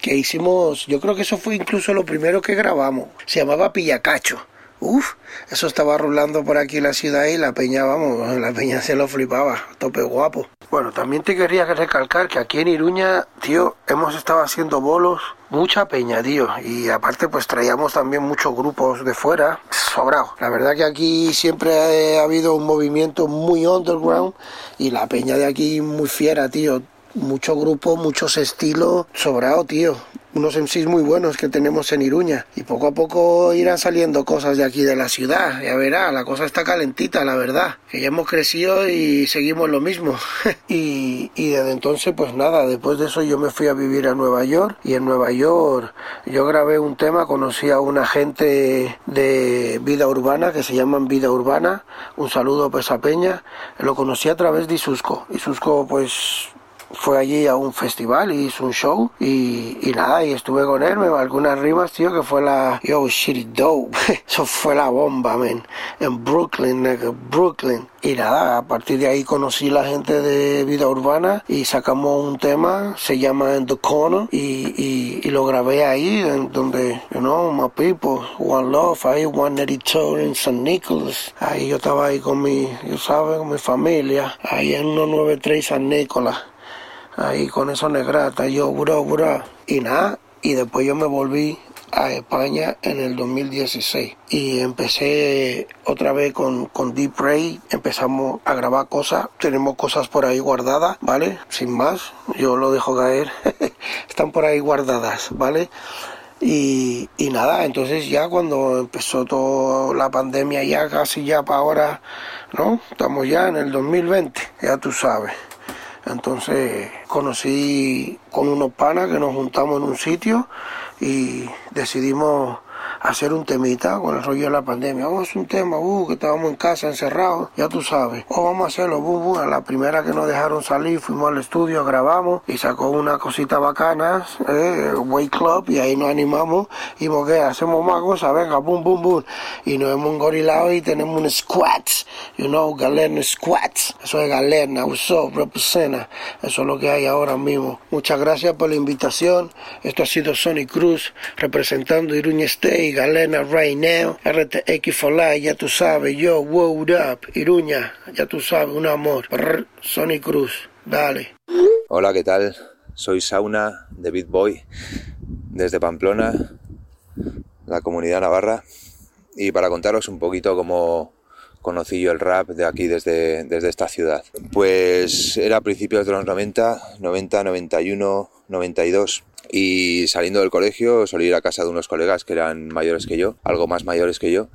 que hicimos, yo creo que eso fue incluso lo primero que grabamos, se llamaba Pillacacho. Uf, eso estaba rulando por aquí la ciudad y la peña, vamos, la peña se lo flipaba, tope guapo. Bueno, también te quería recalcar que aquí en Iruña, tío, hemos estado haciendo bolos, mucha peña, tío, y aparte pues traíamos también muchos grupos de fuera, sobrado. La verdad que aquí siempre ha habido un movimiento muy underground y la peña de aquí muy fiera, tío. Muchos grupos, muchos estilos, sobrado, tío unos MCs muy buenos que tenemos en Iruña y poco a poco irán saliendo cosas de aquí de la ciudad. Ya verá, la cosa está calentita, la verdad. Que ya hemos crecido y seguimos lo mismo. *laughs* y, y desde entonces, pues nada, después de eso yo me fui a vivir a Nueva York y en Nueva York yo grabé un tema, conocí a una gente de vida urbana que se llaman Vida Urbana. Un saludo a Pesa Peña. Lo conocí a través de Isusco. Isusco, pues fue allí a un festival y hizo un show y, y nada, y estuve con él, me rimas, tío, que fue la Yo Shit Dope. *laughs* Eso fue la bomba, man. En Brooklyn, nigga, Brooklyn. Y nada, a partir de ahí conocí la gente de Vida Urbana y sacamos un tema, se llama In the Corner, y, y, lo grabé ahí, en donde, you know, my people, One Love, ahí, One Editor en San Nicolás. Ahí yo estaba ahí con mi, yo sabes, con mi familia, ahí en 193 San Nicolás. Ahí con esos negrata, yo, bro, bro. Y nada, y después yo me volví a España en el 2016 y empecé otra vez con, con Deep Ray, empezamos a grabar cosas, tenemos cosas por ahí guardadas, ¿vale? Sin más, yo lo dejo caer, *laughs* están por ahí guardadas, ¿vale? Y, y, nada, entonces ya cuando empezó toda la pandemia, ya casi ya para ahora, ¿no? Estamos ya en el 2020, ya tú sabes. Entonces conocí con unos panas que nos juntamos en un sitio y decidimos hacer un temita con el rollo de la pandemia. Vamos a hacer un tema, uh, que estábamos en casa encerrados, ya tú sabes. O vamos a hacerlo, uh, A la primera que nos dejaron salir, fuimos al estudio, grabamos y sacó una cosita bacana, eh, Way Club, y ahí nos animamos. Y porque hacemos más cosas, venga, boom, boom, boom. Y nos hemos engorilado y tenemos un squats, you know, Galerna Squats. Eso es Galerna, Uso, representa. Eso es lo que hay ahora mismo. Muchas gracias por la invitación. Esto ha sido Sony Cruz representando Iruña State Galena right now, RTX for life, ya tú sabes, yo, what up, Iruña, ya tú sabes, un amor, Sony Cruz, dale. Hola, ¿qué tal? Soy Sauna de Beat Boy, desde Pamplona, la comunidad navarra, y para contaros un poquito cómo conocí yo el rap de aquí desde, desde esta ciudad. Pues era a principios de los 90, 90, 91, 92 y saliendo del colegio solí ir a casa de unos colegas que eran mayores que yo, algo más mayores que yo.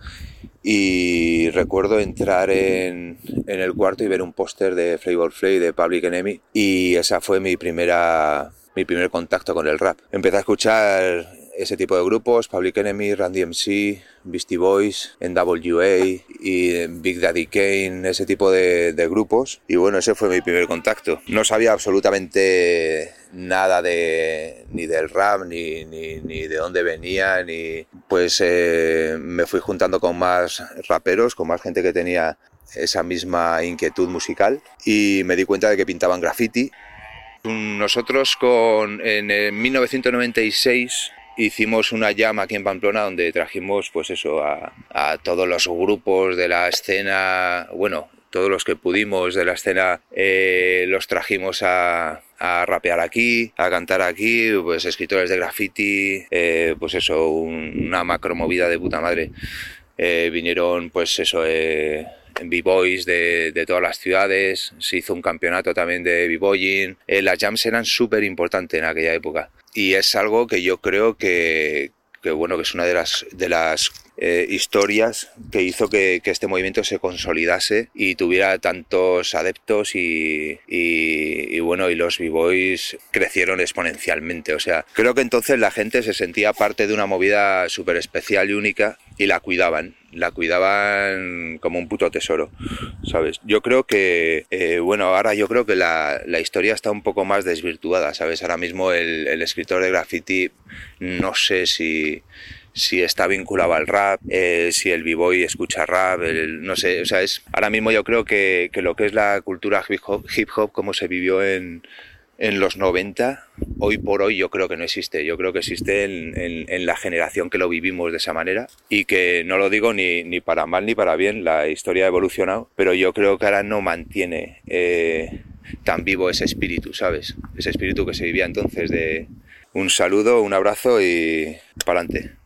Y recuerdo entrar en, en el cuarto y ver un póster de Flavor Flav de Public Enemy. Y esa fue mi primera mi primer contacto con el rap. Empecé a escuchar ese tipo de grupos, Public Enemy, Randy MC, Beastie Boys, NWA y Big Daddy Kane, ese tipo de, grupos. Y bueno, ese fue mi primer contacto. No sabía absolutamente nada de ni del rap, ni, ni, ni de dónde venía, ni pues eh, me fui juntando con más raperos, con más gente que tenía esa misma inquietud musical y me di cuenta de que pintaban graffiti. Nosotros con, en 1996 hicimos una llama aquí en Pamplona donde trajimos pues eso a, todos los grupos de la escena, bueno, todos los que pudimos de la escena eh, los trajimos a, rapear aquí, a cantar aquí, pues escritores de graffiti, eh, pues eso, una macro movida de puta madre. Eh, vinieron pues eso b-boys de, todas las ciudades, se hizo un campeonato también de b-boying, las jams eran súper importantes en aquella época. Y es algo que yo creo que, bueno, que es una de las, de las eh, historias que hizo que, este movimiento se consolidase y tuviera tantos adeptos y, y, bueno, y los b-boys crecieron exponencialmente. O sea, creo que entonces la gente se sentía parte de una movida súper especial y única y la cuidaban la cuidaban como un puto tesoro, ¿sabes? Yo creo que, eh, bueno, ahora yo creo que la, la, historia está un poco más desvirtuada, ¿sabes? Ahora mismo el, el escritor de graffiti, no sé si, si está vinculado al rap, eh, si el b-boy escucha rap, no sé, o sea, es, ahora mismo yo creo que, que lo que es la cultura hip hop, hip como se vivió en, en los 90, hoy por hoy yo creo que no existe. Yo creo que existe en, la generación que lo vivimos de esa manera y que no lo digo ni, ni, para mal ni para bien, la historia ha evolucionado, pero yo creo que ahora no mantiene eh, tan vivo ese espíritu, ¿sabes? Ese espíritu que se vivía entonces de un saludo, un abrazo y para adelante.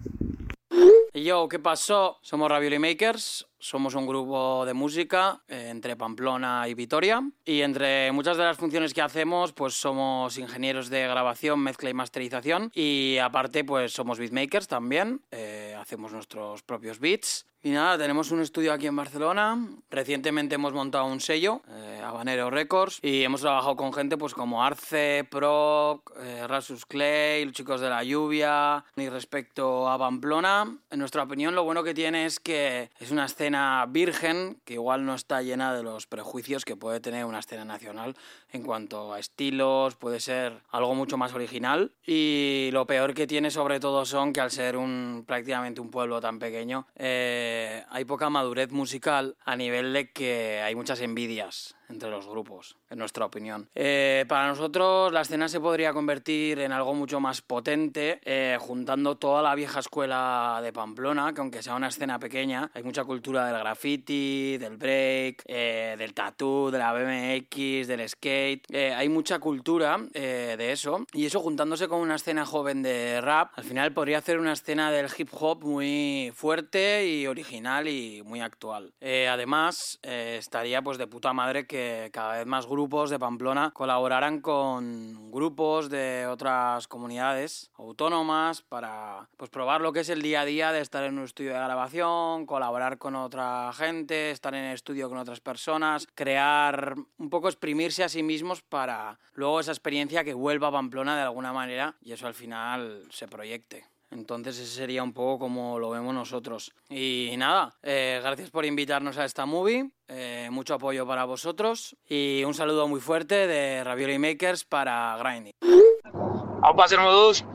Yo, ¿qué pasó? Somos Ravioli Makers, somos un grupo de música eh, entre Pamplona y Vitoria y entre muchas de las funciones que hacemos pues somos ingenieros de grabación, mezcla y masterización y aparte pues somos beatmakers también, eh, hacemos nuestros propios beats y nada, tenemos un estudio aquí en Barcelona. Recientemente hemos montado un sello, eh, Habanero Records, y hemos trabajado con gente pues como Arce, Proc, eh, Rasus Clay, los chicos de la lluvia. Y respecto a Pamplona, en nuestra opinión lo bueno que tiene es que es una escena virgen, que igual no está llena de los prejuicios que puede tener una escena nacional en cuanto a estilos, puede ser algo mucho más original. Y lo peor que tiene sobre todo son que al ser un prácticamente un pueblo tan pequeño, eh, hay poca madurez musical a nivel de que hay muchas envidias entre los grupos, en nuestra opinión. Eh, para nosotros la escena se podría convertir en algo mucho más potente, eh, juntando toda la vieja escuela de Pamplona, que aunque sea una escena pequeña, hay mucha cultura del graffiti, del break, eh, del tattoo, de la BMX, del skate, hay mucha cultura de eso, y eso juntándose con una escena joven de rap, al final podría hacer una escena del hip hop muy fuerte y original y muy actual. además, estaría pues de puta madre que cada vez más grupos de Pamplona colaboraran con grupos de otras comunidades autónomas para pues, probar lo que es el día a día de estar en un estudio de grabación, colaborar con otra gente, estar en estudio con otras personas, crear un poco exprimirse a sí mismos para luego esa experiencia que vuelva a Pamplona de alguna manera y eso al final se proyecte. Entonces ese sería un poco como lo vemos nosotros. Y nada, eh, gracias por invitarnos a esta movie, eh, mucho apoyo para vosotros y un saludo muy fuerte de Ravioli Makers para Grinding. Aupa 02,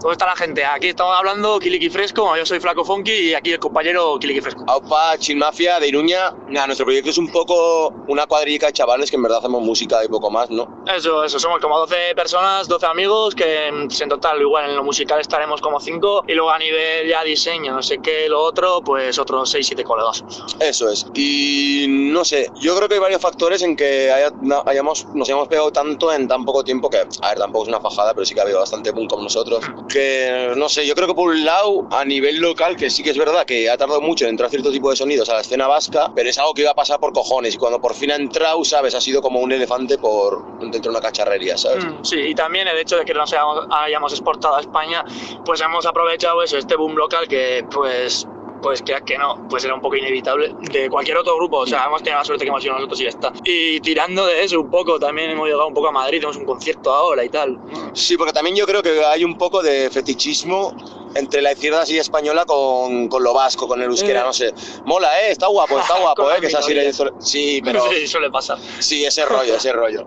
¿dónde está la gente? Aquí estamos hablando Kiliki Fresco, yo soy Flaco Funky y aquí el compañero Kiliki Fresco. Aupa, Mafia de Iruña. Nada, nuestro proyecto es un poco una cuadrilla de chavales que en verdad hacemos música y poco más, ¿no? Eso, eso, somos como 12 personas, 12 amigos, que mm, en total igual en lo musical estaremos como 5 y luego a nivel ya diseño, no sé qué, lo otro, pues otros 6, 7 colegas. Eso es. Y no sé, yo creo que hay varios factores en que hayamos, nos hayamos pegado tanto en tan poco tiempo que, a ver, tampoco es una fajada, pero sí que ha habido bastante boom como nosotros. Que, no sé, yo creo que por un lado, a nivel local, que sí que es verdad que ha tardado mucho en entrar cierto tipo de sonidos a la escena vasca, pero es algo que iba a pasar por cojones. Y cuando por fin ha entrado, ¿sabes? Ha sido como un elefante por dentro de una cacharrería, ¿sabes? Mm, sí, y también el hecho de que nos hayamos, hayamos exportado a España, pues hemos aprovechado eso, este boom local que, pues, pues que, que no, pues era un poco inevitable de cualquier otro grupo. O sea, hemos tenido la suerte que hemos sido nosotros y ya está. Y tirando de eso un poco, también hemos llegado un poco a Madrid, tenemos un concierto ahora y tal. Sí, porque también yo creo que hay un poco de fetichismo entre la izquierda así española con, con lo vasco, con el euskera, eh. no sé. Mola, ¿eh? Está guapo, está *laughs* guapo, ¿eh? Que es así. Sí, pero... *laughs* Sí, suele pasar. Sí, ese rollo, ese rollo.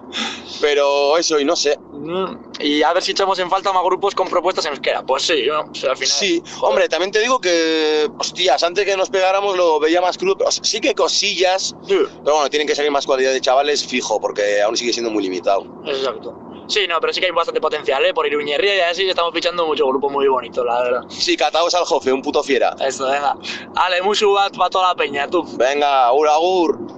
*laughs* Pero eso, y no sé. Mm, y a ver si echamos en falta más grupos con propuestas en euskera. Pues sí, ¿no? O sea, al final... Sí, hombre, también te digo que, hostias, antes que nos pegáramos lo veía más crudo. Pero sí que cosillas, pero bueno, tienen que salir más cualidad de chavales fijo, porque aún sigue siendo muy limitado. Exacto. Sí, no, pero sí que hay bastante potencial, ¿eh? Por Iruñería y así estamos fichando mucho grupo muy bonito, la verdad. Sí, cataos al jofe, un puto fiera. Eso, venga. Ale, mucho bat para toda la peña, tú. Venga, agur, agur.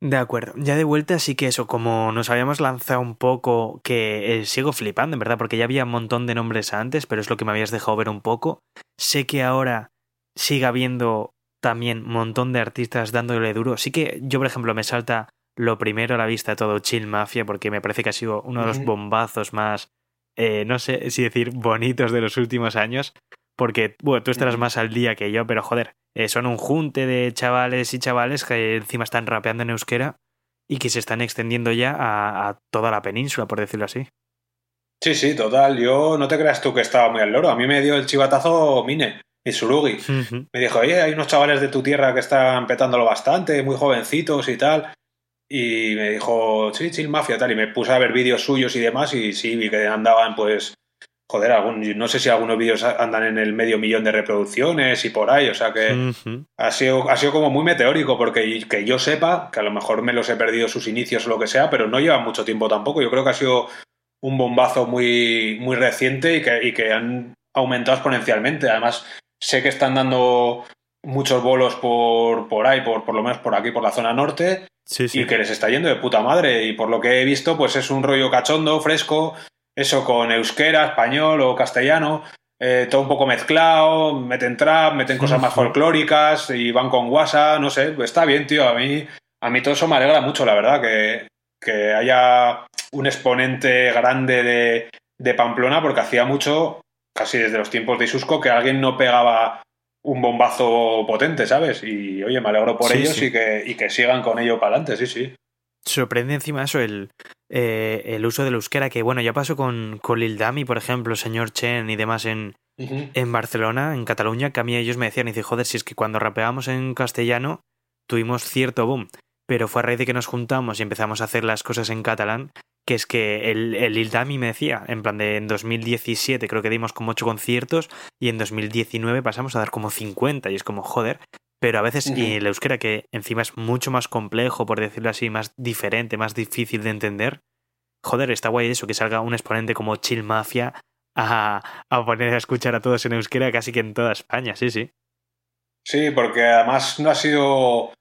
De acuerdo, ya de vuelta sí que eso, como nos habíamos lanzado un poco, que eh, sigo flipando, en verdad, porque ya había un montón de nombres antes, pero es lo que me habías dejado ver un poco. Sé que ahora sigue habiendo también un montón de artistas dándole duro. Sí que yo, por ejemplo, me salta lo primero a la vista todo Chill Mafia, porque me parece que ha sido uno de los bombazos más, eh, no sé si decir, bonitos de los últimos años. Porque, bueno, tú estarás más al día que yo, pero joder, eh, son un junte de chavales y chavales que encima están rapeando en euskera y que se están extendiendo ya a, toda la península, por decirlo así. Sí, sí, total. Yo no te creas tú que estaba muy al loro. A mí me dio el chivatazo Mine y Surugi. Me dijo, oye, hay unos chavales de tu tierra que están petándolo bastante, muy jovencitos y tal. Y me dijo, sí, Chill Mafia, tal. Y me puse a ver vídeos suyos y demás. Y sí, vi que andaban, pues, joder, algún, no sé si algunos vídeos andan en el medio millón de reproducciones y por ahí. O sea que ha, sido, ha sido como muy meteórico. Porque que yo sepa, que a lo mejor me los he perdido sus inicios o lo que sea, pero no lleva mucho tiempo tampoco. Yo creo que ha sido un bombazo muy, muy reciente y que, y que han aumentado exponencialmente. Además, sé que están dando muchos bolos por, por ahí, por, por lo menos por aquí, por la zona norte y que les está yendo de puta madre. Y por lo que he visto, pues es un rollo cachondo, fresco, eso con euskera, español o castellano, eh, todo un poco mezclado, meten trap, meten cosas más folclóricas y van con guasa, no sé, pues está bien, tío. A mí, a mí todo eso me alegra mucho, la verdad, que, que haya un exponente grande de, de Pamplona, porque hacía mucho, casi desde los tiempos de Isusco, que alguien no pegaba un bombazo potente, ¿sabes? Y oye, me alegro por ellos Y, que, y que sigan con ello para adelante, sí, sí. Sorprende encima eso, el, eh, el uso del euskera, que bueno, ya pasó con, con Lil Dami, por ejemplo, señor Chen y demás en, en Barcelona, en Cataluña, que a mí ellos me decían, y dice, joder, si es que cuando rapeábamos en castellano tuvimos cierto boom, pero fue a raíz de que nos juntamos y empezamos a hacer las cosas en catalán, que es que el, el Ildami me decía, en plan de en 2017 creo que dimos como 8 conciertos y en 2019 pasamos a dar como 50 y es como, joder, pero a veces y el euskera que encima es mucho más complejo, por decirlo así, más diferente, más difícil de entender, joder, está guay eso, que salga un exponente como Chill Mafia a, a poner a escuchar a todos en euskera casi que en toda España, sí, sí. Sí, porque además no ha sido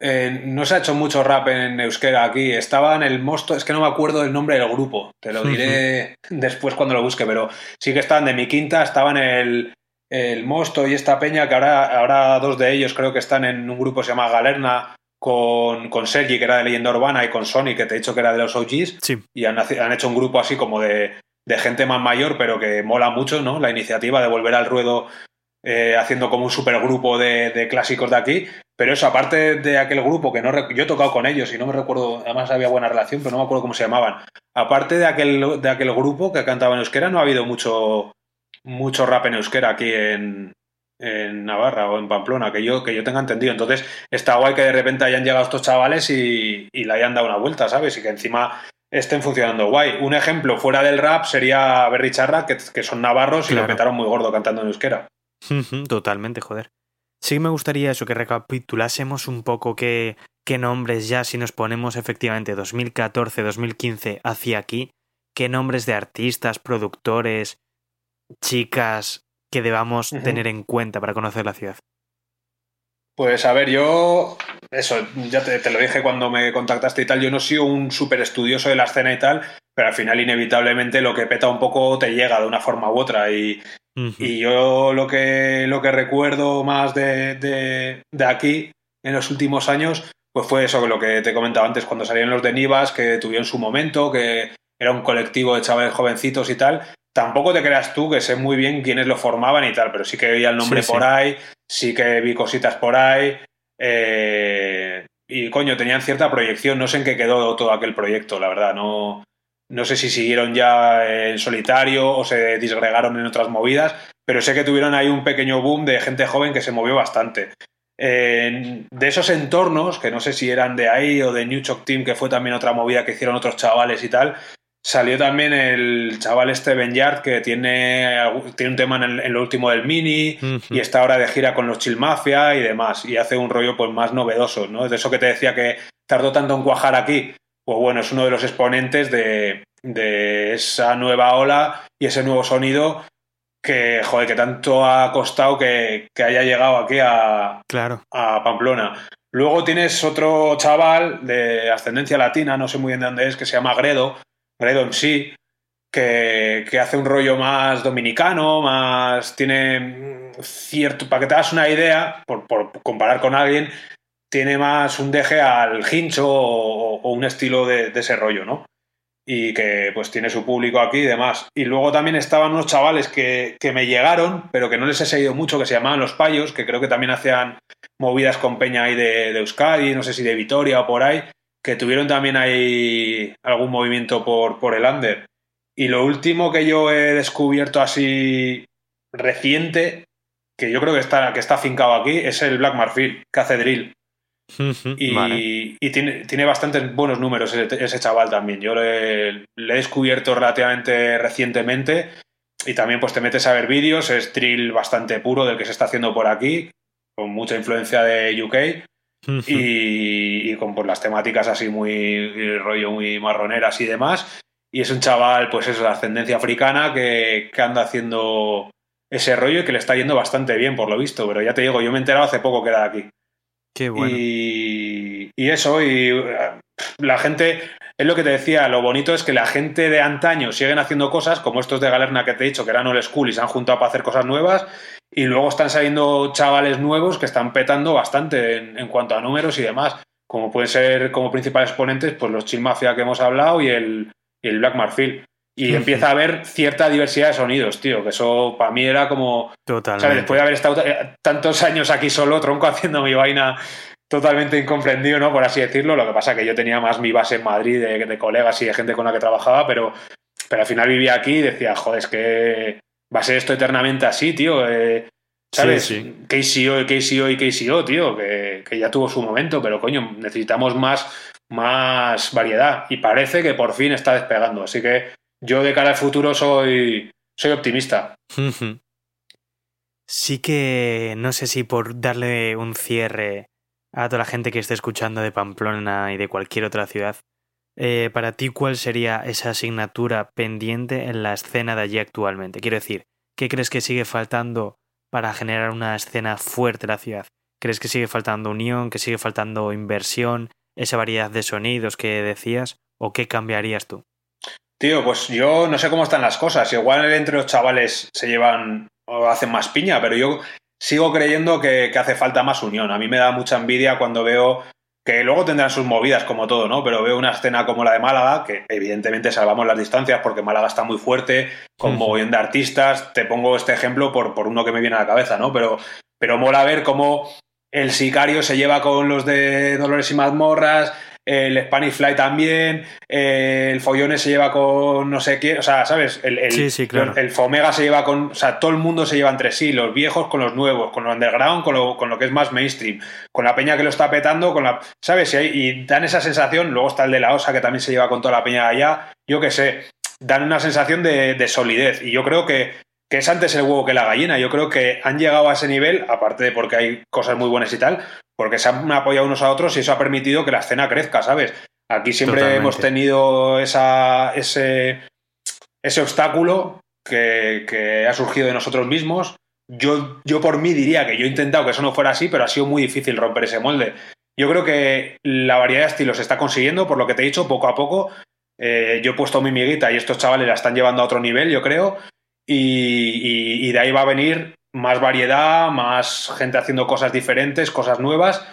eh, no se ha hecho mucho rap en euskera aquí. Estaba en el Mosto, es que no me acuerdo el nombre del grupo, te lo diré después cuando lo busque, pero sí que estaban de mi quinta, estaban el, el Mosto y esta peña, que ahora, ahora dos de ellos creo que están en un grupo que se llama Galerna con, con Sergi, que era de Leyenda Urbana, y con Sony, que te he dicho que era de los OGs, y han, han hecho un grupo así como de, de gente más mayor, pero que mola mucho, ¿no? La iniciativa de volver al ruedo eh, haciendo como un supergrupo de, de clásicos de aquí. Pero eso, aparte de aquel grupo que no yo he tocado con ellos y no me recuerdo, además había buena relación, pero no me acuerdo cómo se llamaban. Aparte de aquel, de aquel grupo que cantaba en euskera, no ha habido mucho, mucho rap en euskera aquí en, en Navarra o en Pamplona, que yo, que yo tenga entendido. Entonces, está guay que de repente hayan llegado estos chavales y, y le hayan dado una vuelta, ¿sabes? Y que encima estén funcionando guay. Un ejemplo fuera del rap sería Berry Charra, que, que son navarros y lo metaron muy gordo cantando en euskera. Totalmente, joder. Sí me gustaría eso, que recapitulásemos un poco qué, qué nombres ya, si nos ponemos efectivamente 2014, 2015 hacia aquí, qué nombres de artistas, productores, chicas que debamos tener en cuenta para conocer la ciudad. Pues a ver, yo, eso, ya te, te, lo dije cuando me contactaste y tal, yo no soy un súper estudioso de la escena y tal, pero al final inevitablemente lo que peta un poco te llega de una forma u otra y, y yo lo que, lo que recuerdo más de, de, de, aquí en los últimos años, pues fue eso, lo que te comentaba antes, cuando salieron los de Nivas, que tuvieron su momento, que era un colectivo de chavales jovencitos y tal. Tampoco te creas tú que sé muy bien quiénes lo formaban y tal, pero sí que veía el nombre sí, por sí. ahí, sí que vi cositas por ahí. Eh, y coño, tenían cierta proyección. No sé en qué quedó todo aquel proyecto, la verdad. No, no sé si siguieron ya en solitario o se disgregaron en otras movidas, pero sé que tuvieron ahí un pequeño boom de gente joven que se movió bastante. Eh, de esos entornos, que no sé si eran de ahí o de New Shock Team, que fue también otra movida que hicieron otros chavales y tal, salió también el chaval este Ben Yard, que tiene, tiene un tema en, el, en, lo último del Mini uh -huh. y está ahora de gira con los Chill Mafia y demás, y hace un rollo pues más novedoso, ¿no? De eso que te decía que tardó tanto en cuajar aquí, pues bueno, es uno de los exponentes de, de, esa nueva ola y ese nuevo sonido que, joder, que tanto ha costado que, que haya llegado aquí a, claro. a Pamplona. Luego tienes otro chaval de ascendencia latina, no sé muy bien de dónde es, que se llama Gredo, Gredo en sí, que, que, hace un rollo más dominicano, más tiene cierto, para que te hagas una idea, por, por comparar con alguien, tiene más un deje al hincho o, un estilo de, de, ese rollo, ¿no? Y que pues tiene su público aquí y demás. Y luego también estaban unos chavales que, que me llegaron, pero que no les he seguido mucho, que se llamaban Los Payos, que creo que también hacían movidas con Peña ahí de, Euskadi, no sé si de Vitoria o por ahí, que tuvieron también ahí algún movimiento por, por el under. Y lo último que yo he descubierto así reciente, que yo creo que está, que está afincado aquí, es el Black Marfil, que hace drill. Y, vale. y tiene, tiene, bastantes buenos números ese, ese chaval también. Yo le, le, he descubierto relativamente recientemente y también pues te metes a ver vídeos, es drill bastante puro del que se está haciendo por aquí, con mucha influencia de UK y, y, con pues, las temáticas así muy rollo muy marroneras y demás. Y es un chaval, pues eso, de ascendencia africana que, que anda haciendo ese rollo y que le está yendo bastante bien, por lo visto. Pero ya te digo, yo me he enterado hace poco que era de aquí. Qué bueno. Y, y, eso, y uh, la gente, es lo que te decía, lo bonito es que la gente de antaño siguen haciendo cosas, como estos de Galerna que te he dicho, que eran old school y se han juntado para hacer cosas nuevas, y luego están saliendo chavales nuevos que están petando bastante en, en cuanto a números y demás, como pueden ser como principales exponentes, pues los Chill Mafia que hemos hablado y el, y el Black Marfil. Y empieza a haber cierta diversidad de sonidos, tío, que eso para mí era como... ¿sabes? Después de haber estado tantos años aquí solo, tronco, *laughs* haciendo mi vaina totalmente incomprendido, ¿no? Por así decirlo. Lo que pasa que yo tenía más mi base en Madrid de, de colegas y de gente con la que trabajaba, pero, pero al final vivía aquí y decía, joder, es que va a ser esto eternamente así, tío. Eh, ¿Sabes? Sí, KCO y KCO y KCO, tío, que, que, ya tuvo su momento, pero coño, necesitamos más, más variedad. Y parece que por fin está despegando. Así que yo de cara al futuro soy, soy optimista. Sí que no sé si por darle un cierre a toda la gente que esté escuchando de Pamplona y de cualquier otra ciudad, eh, para ti, ¿cuál sería esa asignatura pendiente en la escena de allí actualmente? Quiero decir, ¿qué crees que sigue faltando para generar una escena fuerte en la ciudad? ¿Crees que sigue faltando unión, que sigue faltando inversión, esa variedad de sonidos que decías? ¿O qué cambiarías tú? Tío, pues yo no sé cómo están las cosas. Igual entre los chavales se llevan o hacen más piña, pero yo sigo creyendo que, que hace falta más unión. A mí me da mucha envidia cuando veo que luego tendrán sus movidas como todo, ¿no? Pero veo una escena como la de Málaga, que evidentemente salvamos las distancias porque Málaga está muy fuerte, con mogollón de artistas. Te pongo este ejemplo por, por, uno que me viene a la cabeza, ¿no? Pero, pero mola ver cómo el sicario se lleva con los de Dolores y Mazmorras, el Spanish Fly también, eh, el Follones se lleva con no sé quién, o sea, ¿sabes? El, el, sí, sí, claro. el, Fomega se lleva con, o sea, todo el mundo se lleva entre sí, los viejos con los nuevos, con lo underground, con lo, con lo que es más mainstream, con la peña que lo está petando, con la, ¿sabes? Y, y dan esa sensación, luego está el de la Osa que también se lleva con toda la peña allá, yo qué sé, dan una sensación de, de solidez y yo creo que que es antes el huevo que la gallina. Yo creo que han llegado a ese nivel, aparte de porque hay cosas muy buenas y tal, porque se han apoyado unos a otros y eso ha permitido que la escena crezca, ¿sabes? Aquí siempre Totalmente. hemos tenido esa, ese, ese obstáculo que, que, ha surgido de nosotros mismos. Yo, yo por mí diría que yo he intentado que eso no fuera así, pero ha sido muy difícil romper ese molde. Yo creo que la variedad de estilos se está consiguiendo, por lo que te he dicho, poco a poco. Eh, yo he puesto mi miguita y estos chavales la están llevando a otro nivel, yo creo. Y, de ahí va a venir más variedad, más gente haciendo cosas diferentes, cosas nuevas.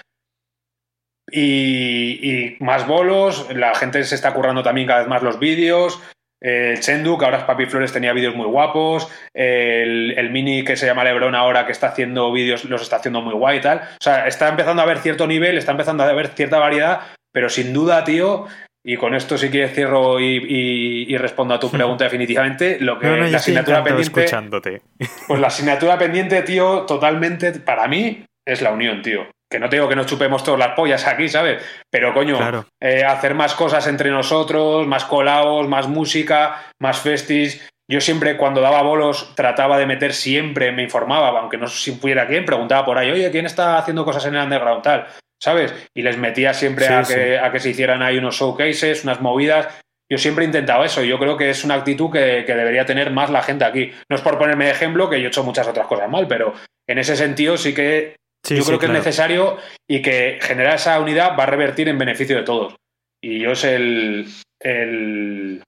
Y, y, más bolos, la gente se está currando también cada vez más los vídeos. El Chendu, que ahora es Papi Flores, tenía vídeos muy guapos. El, el, Mini, que se llama Lebron ahora, que está haciendo vídeos, los está haciendo muy guay y tal. O sea, está empezando a haber cierto nivel, está empezando a haber cierta variedad, pero sin duda, tío, y con esto sí que cierro y, y, y respondo a tu pregunta *laughs* definitivamente. Lo que no, no, la asignatura pendiente. Escuchándote. Pues la *laughs* asignatura pendiente, tío, totalmente, para mí, es la unión, tío. Que no te digo que nos chupemos todas las pollas aquí, ¿sabes? Pero coño, claro. eh, hacer más cosas entre nosotros, más colaos, más música, más festis. Yo siempre, cuando daba bolos, trataba de meter siempre, me informaba, aunque no supiera quién, preguntaba por ahí, oye, ¿quién está haciendo cosas en el underground tal? ¿Sabes? Y les metía siempre sí, a, que, sí. a, que, se hicieran ahí unos showcases, unas movidas. Yo siempre he intentado eso. Yo creo que es una actitud que, que, debería tener más la gente aquí. No es por ponerme de ejemplo, que yo he hecho muchas otras cosas mal, pero en ese sentido sí que sí, yo creo que claro. es necesario y que generar esa unidad va a revertir en beneficio de todos. Y yo es el, el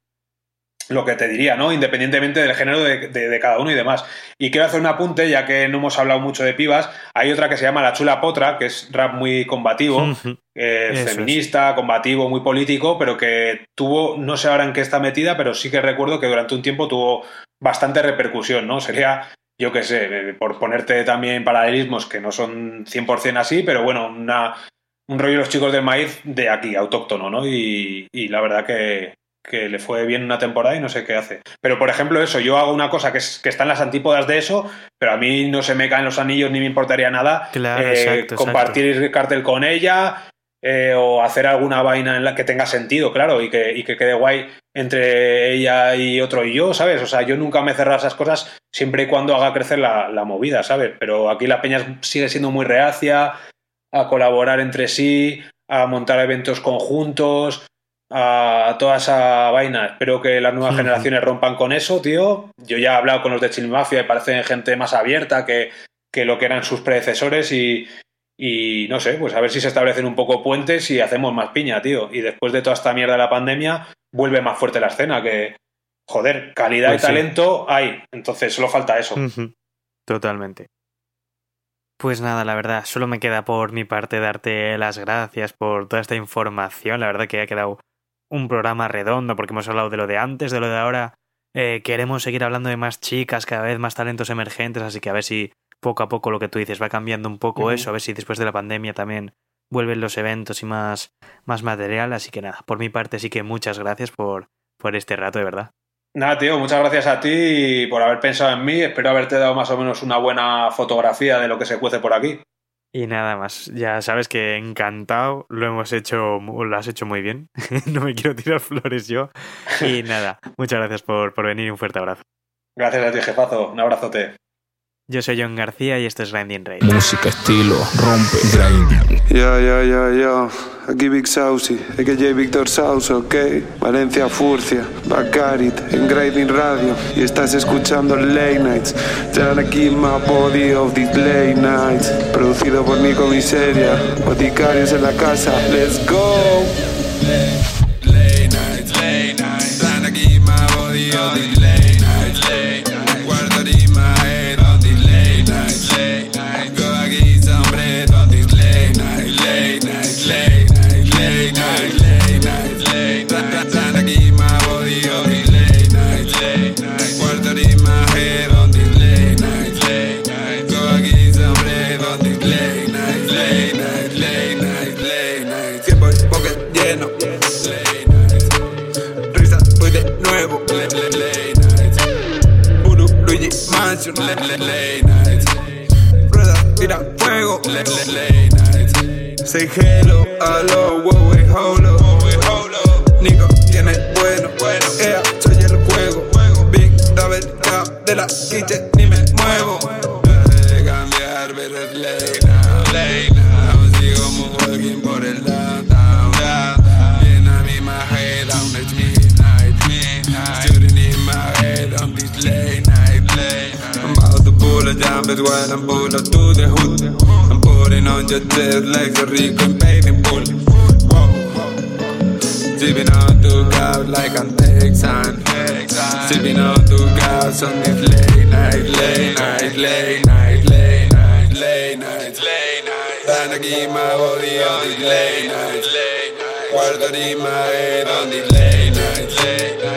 lo que te diría, ¿no? Independientemente del género de, de, de, cada uno y demás. Y quiero hacer un apunte, ya que no hemos hablado mucho de pibas. Hay otra que se llama La Chula Potra, que es rap muy combativo, eh, feminista, es. combativo, muy político, pero que tuvo, no sé ahora en qué está metida, pero sí que recuerdo que durante un tiempo tuvo bastante repercusión, ¿no? Sería, yo qué sé, eh, por ponerte también paralelismos que no son 100% así, pero bueno, una, un rollo de los chicos del maíz de aquí, autóctono, ¿no? Y, y la verdad que, que le fue bien una temporada y no sé qué hace. Pero, por ejemplo, eso, yo hago una cosa que, es, que está en las antípodas de eso, pero a mí no se me caen los anillos ni me importaría nada claro, eh, exacto, compartir exacto. cartel con ella eh, o hacer alguna vaina en la que tenga sentido, claro, y que, y que quede guay entre ella y otro y yo, ¿sabes? O sea, yo nunca me he cerrado esas cosas siempre y cuando haga crecer la, la movida, ¿sabes? Pero aquí la peña sigue siendo muy reacia a colaborar entre sí, a montar eventos conjuntos, a toda esa vaina. Espero que las nuevas generaciones rompan con eso, tío. Yo ya he hablado con los de Chill Mafia y parecen gente más abierta que, que lo que eran sus predecesores y, y, no sé, pues a ver si se establecen un poco puentes y hacemos más piña, tío. Y después de toda esta mierda de la pandemia, vuelve más fuerte la escena, que, joder, calidad pues y talento sí. hay. Entonces solo falta eso. Totalmente. Pues nada, la verdad, solo me queda por mi parte darte las gracias por toda esta información. La verdad que ha quedado un programa redondo porque hemos hablado de lo de antes, de lo de ahora. Eh, queremos seguir hablando de más chicas, cada vez más talentos emergentes, así que a ver si poco a poco lo que tú dices va cambiando un poco uh -huh. eso, a ver si después de la pandemia también vuelven los eventos y más, más material. Así que nada, por mi parte sí que muchas gracias por, por este rato, de verdad. Nada, tío, muchas gracias a ti por haber pensado en mí. Espero haberte dado más o menos una buena fotografía de lo que se cuece por aquí. Y nada más, ya sabes que encantado, lo hemos hecho, lo has hecho muy bien, *laughs* no me quiero tirar flores yo. Y nada, *laughs* muchas gracias por, por venir y un fuerte abrazo. Gracias a ti, jefazo, un abrazote. Yo soy John García y esto es Grinding Raid. Música, estilo, rompe, grinding. Yo, yo, yo, yo. Aquí Big Saucy, AKJ Víctor Sauce, ok. Valencia Furcia, Bacarit, en Grinding Radio. Y estás escuchando Late Nights. To keep my body of these late nights. Producido por Nico Miseria. Boticarios en la casa. Let's go. Late nights. Ruedas tiran fuego. Late nights. Say hello, hello, wow, wey, holo. Nico tiene bueno, bueno, ea, soy el juego. Big Double Cap de la kitchen, a while I'm pull up to the hood. I'm putting on your chest like a Rico and bathing pool. Sipping on two cups like I'm Texan. Sipping on two cups on this late night, late night, late night, late night, late night, late night. Trying to keep my body on this eh, late night, late night. Guardo in my head on this late night, late night.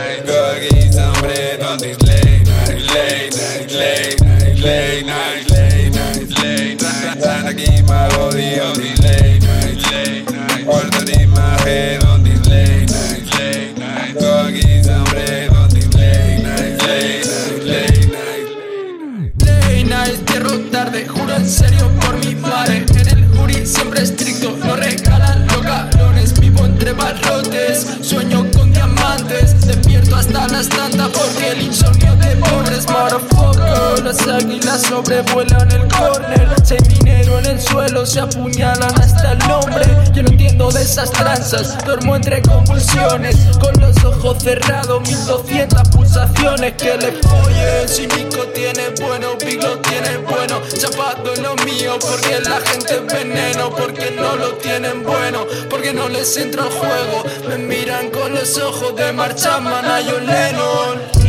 Tranzas, duermo entre convulsiones. Con los ojos cerrados, 1200 pulsaciones que le follen. Si Nico tiene bueno, Big lo tiene bueno. Chapado en lo mío, porque la gente es veneno. Porque no lo tienen bueno, porque no les entra el juego. Me miran con los ojos de marcha, man, a John Lennon.